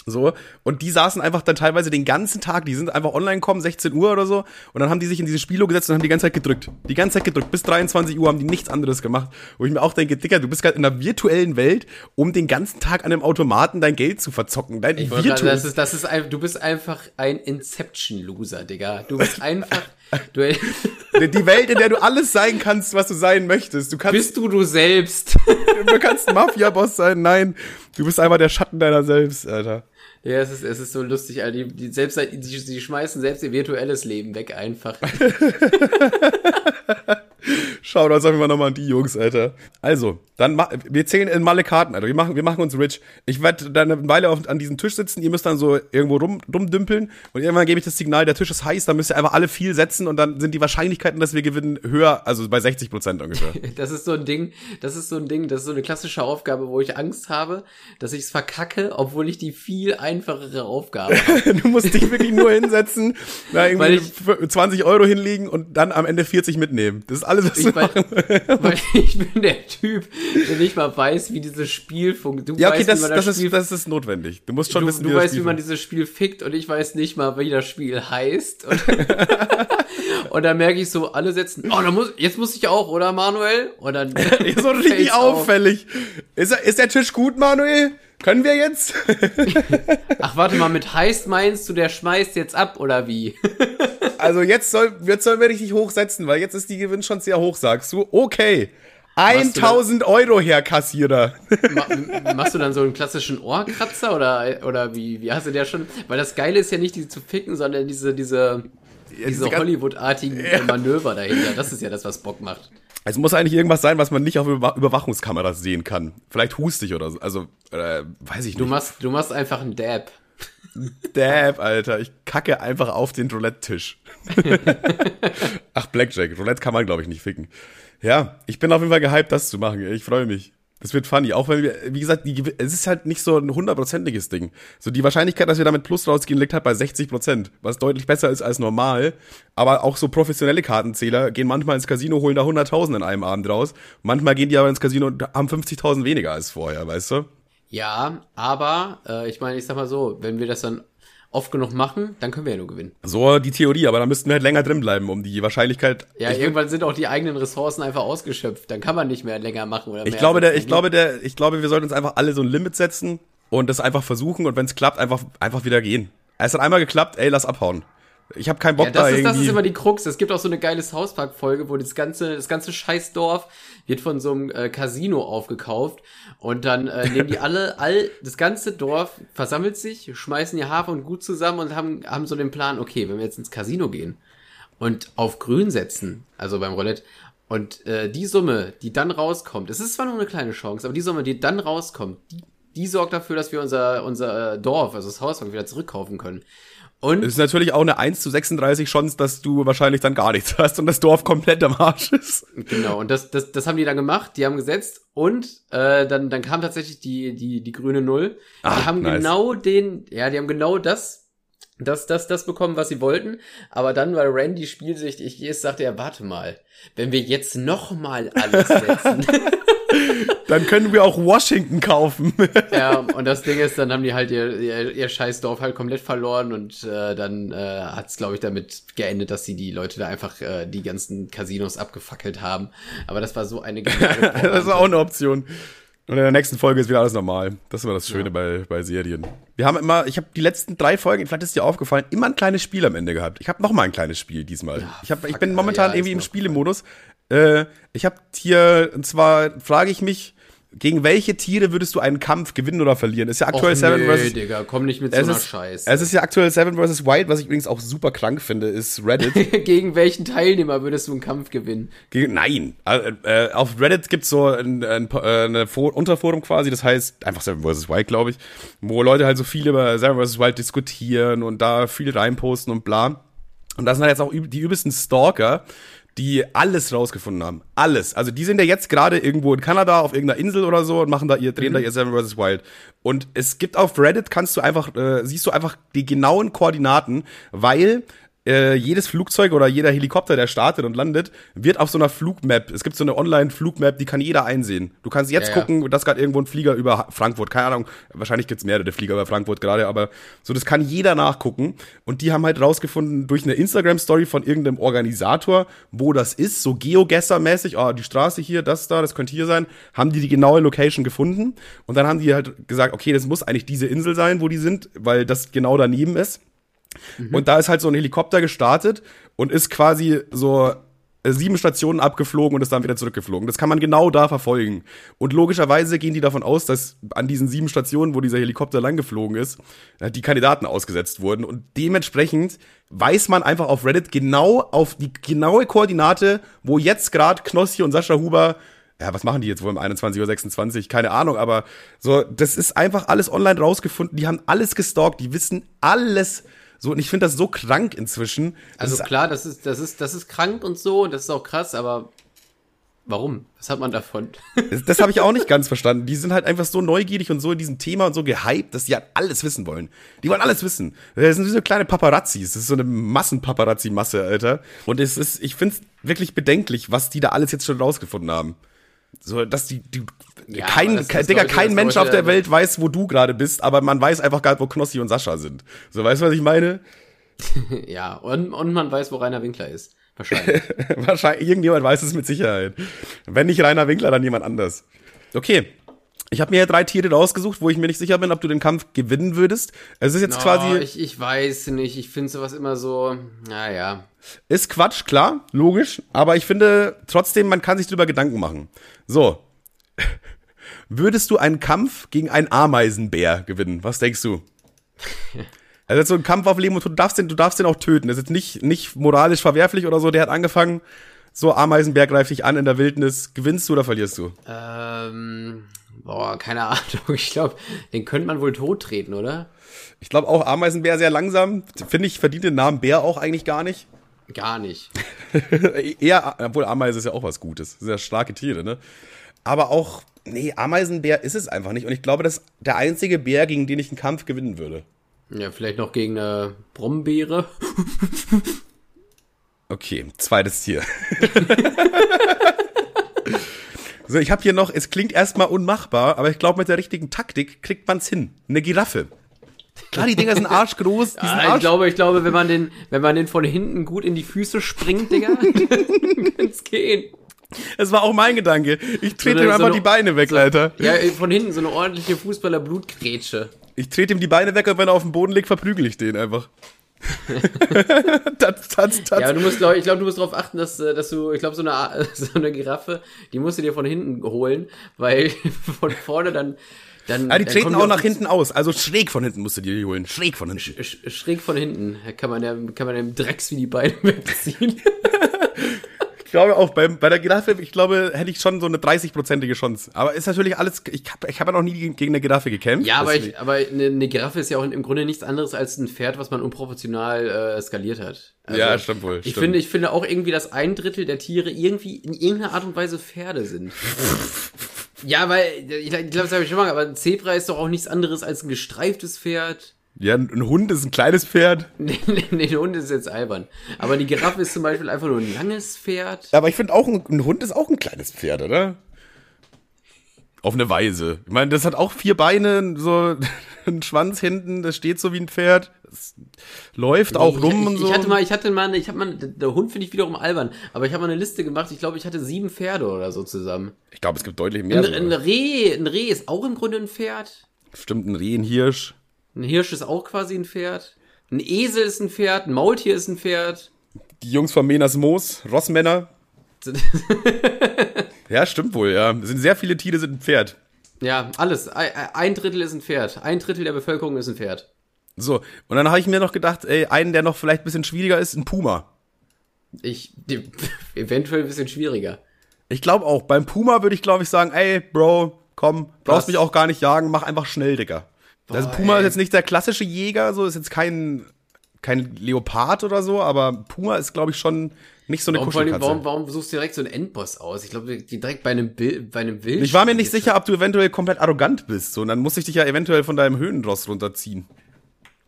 So, und die saßen einfach dann teilweise den ganzen Tag, die sind einfach online gekommen, 16 Uhr oder so, und dann haben die sich in diese Spielo gesetzt und haben die ganze Zeit gedrückt. Die ganze Zeit gedrückt. Bis 23 Uhr haben die nichts anderes gemacht. Wo ich mir auch denke, Dicker, du bist gerade in einer virtuellen Welt, um den ganten Tag an einem Automaten dein Geld zu verzocken. Dein Ich virtuelles das ist, das ist ein, du bist einfach ein Inception-Loser, Digga. Du bist einfach, du, Die Welt, in der du alles sein kannst, was du sein möchtest. Du kannst, bist du du selbst. du kannst Mafia-Boss sein. Nein, du bist einfach der Schatten deiner selbst, Alter. Ja, es ist, es ist so lustig, Alter. Die, die, selbst, die, die schmeißen selbst ihr virtuelles Leben weg einfach. Schau, da sagen wir nochmal an die Jungs, Alter. Also, dann wir zählen in Malle Karten, Alter. Wir machen, wir machen uns rich. Ich werde dann eine Weile auf, an diesem Tisch sitzen, ihr müsst dann so irgendwo rum, rumdümpeln und irgendwann gebe ich das Signal, der Tisch ist heiß, dann müsst ihr einfach alle viel setzen und dann sind die Wahrscheinlichkeiten, dass wir gewinnen, höher, also bei 60 Prozent ungefähr. Das ist so ein Ding, das ist so ein Ding, das ist so eine klassische Aufgabe, wo ich Angst habe, dass ich es verkacke, obwohl ich die viel einfachere Aufgabe du musst dich wirklich nur hinsetzen, da irgendwie ich- 20 Euro hinlegen und dann am Ende 40 mitnehmen. Das ist alles, was Ich, du weil, weil ich bin der Typ, der nicht mal weiß, wie dieses Spiel funktioniert. Du Ja, okay, weißt, das, das, das, ist, Spiel das ist notwendig. Du musst schon Du, wissen, du wie das weißt, Spiel wie man dieses Spiel fickt und ich weiß nicht mal, wie das Spiel heißt. Und, dann merke ich so, alle setzen, oh, da muss, jetzt muss ich auch, oder Manuel? Und dann Ist so richtig auffällig. Ist, ist der Tisch gut, Manuel? Können wir jetzt? Ach, warte mal, mit heißt meinst du, der schmeißt jetzt ab, oder wie? Also jetzt soll, jetzt sollen wir richtig hochsetzen, weil jetzt ist die Gewinn schon sehr hoch, sagst du. Okay. 1000 Euro, Herr Kassierer. Ma machst du dann so einen klassischen Ohrkratzer oder, oder wie, wie hast du der schon? Weil das Geile ist ja nicht, die zu ficken, sondern diese, diese, diese Hollywood-artigen Manöver dahinter. Das ist ja das, was Bock macht. Es muss eigentlich irgendwas sein, was man nicht auf Über Überwachungskameras sehen kann. Vielleicht hustig oder so. Also, äh, weiß ich Du nicht. machst, du machst einfach einen Dab. Dab, Alter. Ich kacke einfach auf den Roulette-Tisch. Ach, Blackjack. Roulette kann man, glaube ich, nicht ficken. Ja, ich bin auf jeden Fall gehypt, das zu machen. Ich freue mich. Das wird funny. Auch wenn wir, wie gesagt, die, es ist halt nicht so ein hundertprozentiges Ding. So die Wahrscheinlichkeit, dass wir damit Plus rausgehen, liegt halt bei 60 Prozent, was deutlich besser ist als normal. Aber auch so professionelle Kartenzähler gehen manchmal ins Casino, holen da 100.000 in einem Abend raus. Manchmal gehen die aber ins Casino und haben 50.000 weniger als vorher, weißt du? Ja, aber äh, ich meine, ich sag mal so, wenn wir das dann oft genug machen, dann können wir ja nur gewinnen. So die Theorie, aber da müssten wir halt länger drin bleiben, um die Wahrscheinlichkeit. Ja, ich, irgendwann sind auch die eigenen Ressourcen einfach ausgeschöpft. Dann kann man nicht mehr länger machen oder ich mehr glaube, der, ich glaube, der, ich glaube, wir sollten uns einfach alle so ein Limit setzen und das einfach versuchen und wenn es klappt, einfach, einfach wieder gehen. Es hat einmal geklappt, ey, lass abhauen. Ich habe keinen Bock Ja, das da ist, das irgendwie. ist immer die Krux. Es gibt auch so eine geile South Park Folge, wo das ganze, das ganze Scheißdorf wird von so einem äh, Casino aufgekauft und dann äh, nehmen die alle, all, das ganze Dorf versammelt sich, schmeißen ihr Hafer und Gut zusammen und haben, haben so den Plan, okay, wenn wir jetzt ins Casino gehen und auf Grün setzen, also beim Roulette, und äh, die Summe, die dann rauskommt, es ist zwar nur eine kleine Chance, aber die Summe, die dann rauskommt, die, die sorgt dafür, dass wir unser, unser äh, Dorf, also das Haus, wieder zurückkaufen können. Und Es ist natürlich auch eine 1 zu 36 Chance, dass du wahrscheinlich dann gar nichts hast und das Dorf komplett am Arsch ist. Genau, und das, das, das haben die dann gemacht, die haben gesetzt und äh, dann, dann kam tatsächlich die, die, die grüne Null. Ah, die haben nice. genau den, ja, die haben genau das, das, das, das bekommen, was sie wollten. Aber dann, weil Randy spielsüchtig ist, sagte er, warte mal, wenn wir jetzt noch mal alles setzen. Dann können wir auch Washington kaufen. ja, und das Ding ist, dann haben die halt ihr, ihr, ihr Scheißdorf halt komplett verloren und äh, dann äh, hat es, glaube ich, damit geendet, dass sie die Leute da einfach äh, die ganzen Casinos abgefackelt haben. Aber das war so eine das ist auch eine Option. Und in der nächsten Folge ist wieder alles normal. Das ist immer das Schöne Ja. bei, bei Serien. Wir haben immer, ich habe die letzten drei Folgen, vielleicht ist dir aufgefallen, immer ein kleines Spiel am Ende gehabt. Ich habe noch mal ein kleines Spiel diesmal. ich, hab, ich bin momentan ja, irgendwie im Spielemodus. Äh, ich habe hier, und zwar frage ich mich, gegen welche Tiere würdest du einen Kampf gewinnen oder verlieren? Ist ja aktuell Och, Seven nee, vs. Digga, komm nicht mit so Es einer ist, Scheiße. es ist ja aktuell Seven vs. Wild, was ich übrigens auch super krank finde, ist Reddit. Gegen welchen Teilnehmer würdest du einen Kampf gewinnen? Gegen, nein. Äh, äh, auf Reddit gibt's so ein, ein, äh, eine For Unterforum quasi, das heißt einfach Seven vs. Wild, glaube ich, wo Leute halt so viel über Seven vs. Wild diskutieren und da viel reinposten und bla. Und das sind halt jetzt auch die übelsten Stalker, die alles rausgefunden haben. Alles. Also die sind ja jetzt gerade irgendwo in Kanada auf irgendeiner Insel oder so und machen da ihr, drehen da ihr Seven vs. Wild. Und es gibt auf Reddit, kannst du einfach, äh, siehst du einfach die genauen Koordinaten, weil äh, jedes Flugzeug oder jeder Helikopter, der startet und landet, wird auf so einer Flugmap. Es gibt so eine Online-Flugmap, die kann jeder einsehen. Du kannst jetzt Ja, ja. gucken, dass gerade irgendwo ein Flieger über Frankfurt, keine Ahnung, wahrscheinlich gibt's mehrere Flieger über Frankfurt gerade, aber so, das kann jeder nachgucken. Und die haben halt rausgefunden durch eine Instagram-Story von irgendeinem Organisator, wo das ist, so Geogesser-mäßig, ah, die Straße hier, das da, das könnte hier sein, haben die die genaue Location gefunden. Und dann haben die halt gesagt, okay, das muss eigentlich diese Insel sein, wo die sind, weil das genau daneben ist. Und da ist halt so ein Helikopter gestartet und ist quasi so äh, sieben Stationen abgeflogen und ist dann wieder zurückgeflogen. Das kann man genau da verfolgen. Und logischerweise gehen die davon aus, dass an diesen sieben Stationen, wo dieser Helikopter langgeflogen ist, äh, die Kandidaten ausgesetzt wurden. Und dementsprechend weiß man einfach auf Reddit genau auf die genaue Koordinate, wo jetzt gerade Knossi und Sascha Huber ja, was machen die jetzt wohl um 21.26 Uhr? Keine Ahnung, aber so, das ist einfach alles online rausgefunden. Die haben alles gestalkt, die wissen alles. So, und ich finde das so krank inzwischen. Also klar, das ist, das ist, das ist krank und so, und das ist auch krass, aber warum? Was hat man davon? Das, das habe ich auch nicht ganz verstanden. Die sind halt einfach so neugierig und so in diesem Thema und so gehypt, dass die halt alles wissen wollen. Die wollen alles wissen. Das sind wie so kleine Paparazzis. Das ist so eine Massenpaparazzi-Masse, Alter. Und es ist, ich finde es wirklich bedenklich, was die da alles jetzt schon rausgefunden haben. So, dass die, die Ja, kein, das- kein, das Digga, kein Mensch auf der Welt weiß, wo du gerade bist, aber man weiß einfach gar nicht, wo Knossi und Sascha sind. So, weißt du, was ich meine? ja, und, und man weiß, wo Rainer Winkler ist. Wahrscheinlich. Wahrscheinlich, irgendjemand weiß es mit Sicherheit. Wenn nicht Rainer Winkler, dann jemand anders. Okay. Ich habe mir ja drei Tiere rausgesucht, wo ich mir nicht sicher bin, ob du den Kampf gewinnen würdest. Es ist jetzt Oh, quasi, ich, ich weiß nicht, ich finde sowas immer so, naja. ist Quatsch, klar, logisch, aber ich finde trotzdem, man kann sich drüber Gedanken machen. So. Würdest du einen Kampf gegen einen Ameisenbär gewinnen? Was denkst du? Also so ein Kampf auf Leben und Tod, du darfst den, du darfst den auch töten. Das ist jetzt nicht, nicht moralisch verwerflich oder so. Der hat angefangen, so Ameisenbär greift dich an in der Wildnis. Gewinnst du oder verlierst du? Ähm, boah, keine Ahnung. Ich glaube, den könnte man wohl tot treten, oder? Ich glaube auch Ameisenbär sehr langsam. Finde ich, verdient den Namen Bär auch eigentlich gar nicht. Gar nicht. Eher, obwohl Ameise ist ja auch was Gutes. Sind ja starke Tiere, ne? Aber auch, nee, Ameisenbär ist es einfach nicht. Und ich glaube, das ist der einzige Bär, gegen den ich einen Kampf gewinnen würde. Ja, vielleicht noch gegen eine Brombeere. Okay, zweites Tier. So, ich habe hier noch, es klingt erstmal unmachbar, aber ich glaube, mit der richtigen Taktik kriegt man's hin. Eine Giraffe. Klar, die Dinger sind arschgroß, die sind Ah, ich arsch glaube, ich glaube, wenn man den, wenn man den von hinten gut in die Füße springt, Digga, kann's gehen. Das war auch mein Gedanke. Ich trete So ihm einfach so eine- die Beine weg, Alter. Ja, von hinten so eine ordentliche Fußballer-Blutgrätsche. Ich trete ihm die Beine weg und wenn er auf dem Boden liegt, verprügel ich den einfach. das, das, das. Ja, du musst, glaub, ich glaube, du musst darauf achten, dass, äh, dass du, ich glaube, so eine, so eine Giraffe, die musst du dir von hinten holen, weil von vorne dann, dann. Ah, die dann treten auch nach hinten aus. Also schräg von hinten musst du dir die holen. Schräg von hinten. sch- Schräg von hinten. Kann man ja, kann man dem Drecks wie die Beine wegziehen. Ich glaube auch, bei, bei der Giraffe, ich glaube, hätte ich schon so eine 30-prozentige Chance. Aber ist natürlich alles, ich habe ich hab ja noch nie gegen gegen eine Giraffe gekämpft. ja, aber, ich, aber eine, eine Giraffe ist ja auch im Grunde nichts anderes als ein Pferd, was man unproportional äh, skaliert hat. Also, Ja, stimmt wohl, Ich stimmt. finde, ich finde auch irgendwie, dass ein Drittel der Tiere irgendwie in irgendeiner Art und Weise Pferde sind. ja, weil, ich, ich glaube, das habe ich schon mal, aber ein Zebra ist doch auch nichts anderes als ein gestreiftes Pferd. Ja, ein ein Hund ist ein kleines Pferd. Nee, nee, der Hund ist jetzt albern. Aber die Giraffe ist zum Beispiel einfach nur ein langes Pferd. Aber ich finde auch, ein, ein Hund ist auch ein kleines Pferd, oder? Auf eine Weise. Ich meine, das hat auch vier Beine, so einen Schwanz hinten, das steht so wie ein Pferd. Das läuft auch ich, rum ich, und so. Ich hatte mal, ich hatte mal, eine- ich habe mal, der Hund finde ich wiederum albern, aber ich habe mal eine Liste gemacht. Ich glaube, ich hatte sieben Pferde oder so zusammen. ich glaube, es gibt deutlich mehr. Ein, ein Reh, ein Reh ist auch im Grunde ein Pferd. Stimmt, ein Reh, ein Hirsch. Ein Hirsch ist auch quasi ein Pferd. Ein Esel ist ein Pferd. Ein Maultier ist ein Pferd. Die Jungs von Menas Moos, Rossmänner. Ja, stimmt wohl, ja. Es sind sehr viele Tiere, sind ein Pferd. Ja, alles. Ein Drittel ist ein Pferd. Ein Drittel der Bevölkerung ist ein Pferd. So, und dann habe ich mir noch gedacht, ey, einen, der noch vielleicht ein bisschen schwieriger ist, ein Puma. Ich, die, eventuell ein bisschen schwieriger. Ich glaube auch, beim Puma würde ich, glaube ich, sagen, ey, Bro, komm, brauchst Was? mich auch gar nicht jagen, mach einfach schnell, Digga. Also Boah, Puma ey. ist jetzt nicht der klassische Jäger, so ist jetzt kein kein Leopard oder so, aber Puma ist, glaube ich, schon nicht so eine Warum, Kuschelkatze. warum, warum suchst du direkt so einen Endboss aus? Ich glaube, direkt bei einem, Bild, bei einem Wild. Ich war mir nicht sicher, ob du eventuell komplett arrogant bist. So, und dann muss ich dich ja eventuell von deinem Höhenross runterziehen.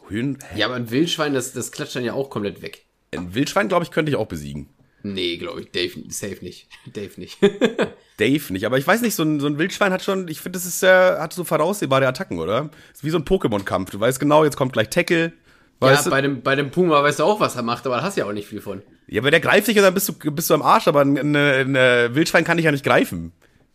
Höhen? Ja, aber ein Wildschwein, das, das klatscht dann ja auch komplett weg. Ein Wildschwein, glaube ich, könnte ich auch besiegen. Nee, glaube ich. Dave, safe nicht. Dave nicht. Dave nicht, aber ich weiß nicht, so ein, so ein Wildschwein hat schon, ich finde, das ist sehr, hat so voraussehbare Attacken, oder? Ist wie so ein Pokémon-Kampf. Du weißt genau, jetzt kommt gleich Tackle. Weißt ja, du? bei dem, bei dem Puma weißt du auch, was er macht, aber da hast du ja auch nicht viel von. Ja, aber der greift dich und dann bist du, bist du am Arsch, aber ein, ein, ein, ein Wildschwein kann dich ja nicht greifen.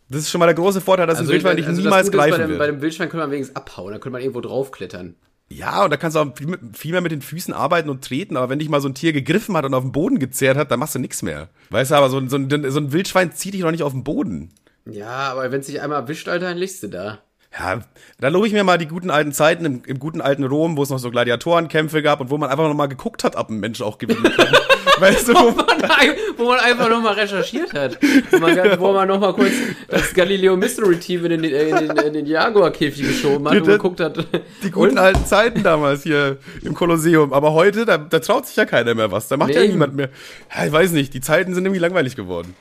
Das ist schon mal der große Vorteil, dass ein Wildschwein dich also das niemals Gute ist, greifen bei dem, wird. bei dem Wildschwein könnte man wenigstens abhauen, da könnte man irgendwo draufklettern. Ja, und da kannst du auch viel, mehr mit den Füßen arbeiten und treten, aber wenn dich mal so ein Tier gegriffen hat und auf den Boden gezerrt hat, dann machst du nichts mehr. Weißt du, aber so, ein- so, ein, so ein Wildschwein zieht dich doch nicht auf den Boden. Ja, aber wenn es dich einmal erwischt, Alter, dann liegst du da. Ja, da lobe ich mir mal die guten alten Zeiten im, im guten alten Rom, wo es noch so Gladiatorenkämpfe gab und wo man einfach noch mal geguckt hat, ob ein Mensch auch gewinnen kann. weißt du, wo man, wo man einfach nochmal recherchiert hat. Wo man, wo man nochmal kurz das Galileo Mystery Team in den, in den, in den Jaguar-Käfig geschoben hat und Bitte? geguckt hat. die guten alten Zeiten damals hier im Kolosseum. Aber heute, da, da traut sich ja keiner mehr was. Da macht ja Nee. niemand mehr. Ja, ich weiß nicht, die Zeiten sind irgendwie langweilig geworden.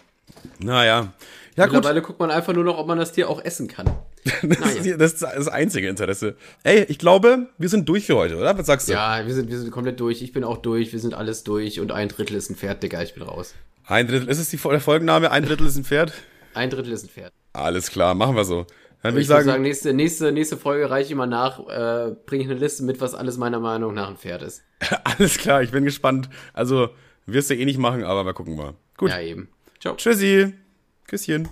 Naja. Ja, gut. Mittlerweile guckt man einfach nur noch, ob man das Tier auch essen kann. Das, ist, hier- das ist das einzige Interesse. Ey, ich glaube, wir sind durch für heute, oder? Was sagst du? Ja, wir sind, wir sind komplett durch. Ich bin auch durch. Wir sind alles durch. Und ein Drittel ist ein Pferd, Digga. Ich bin raus. Ein Drittel, ist es die, der Folgenname? Ein Drittel ist ein Pferd? Ein Drittel ist ein Pferd. Alles klar, machen wir so. Dann würde Ich ich würde sagen, sagen, nächste, nächste, nächste Folge reiche ich mal nach, äh, bringe ich eine Liste mit, was alles meiner Meinung nach ein Pferd ist. alles klar, ich bin gespannt. Also, wirst du eh nicht machen, aber mal gucken mal. Gut. Ja, eben. Ciao. Tschüssi. Küsschen.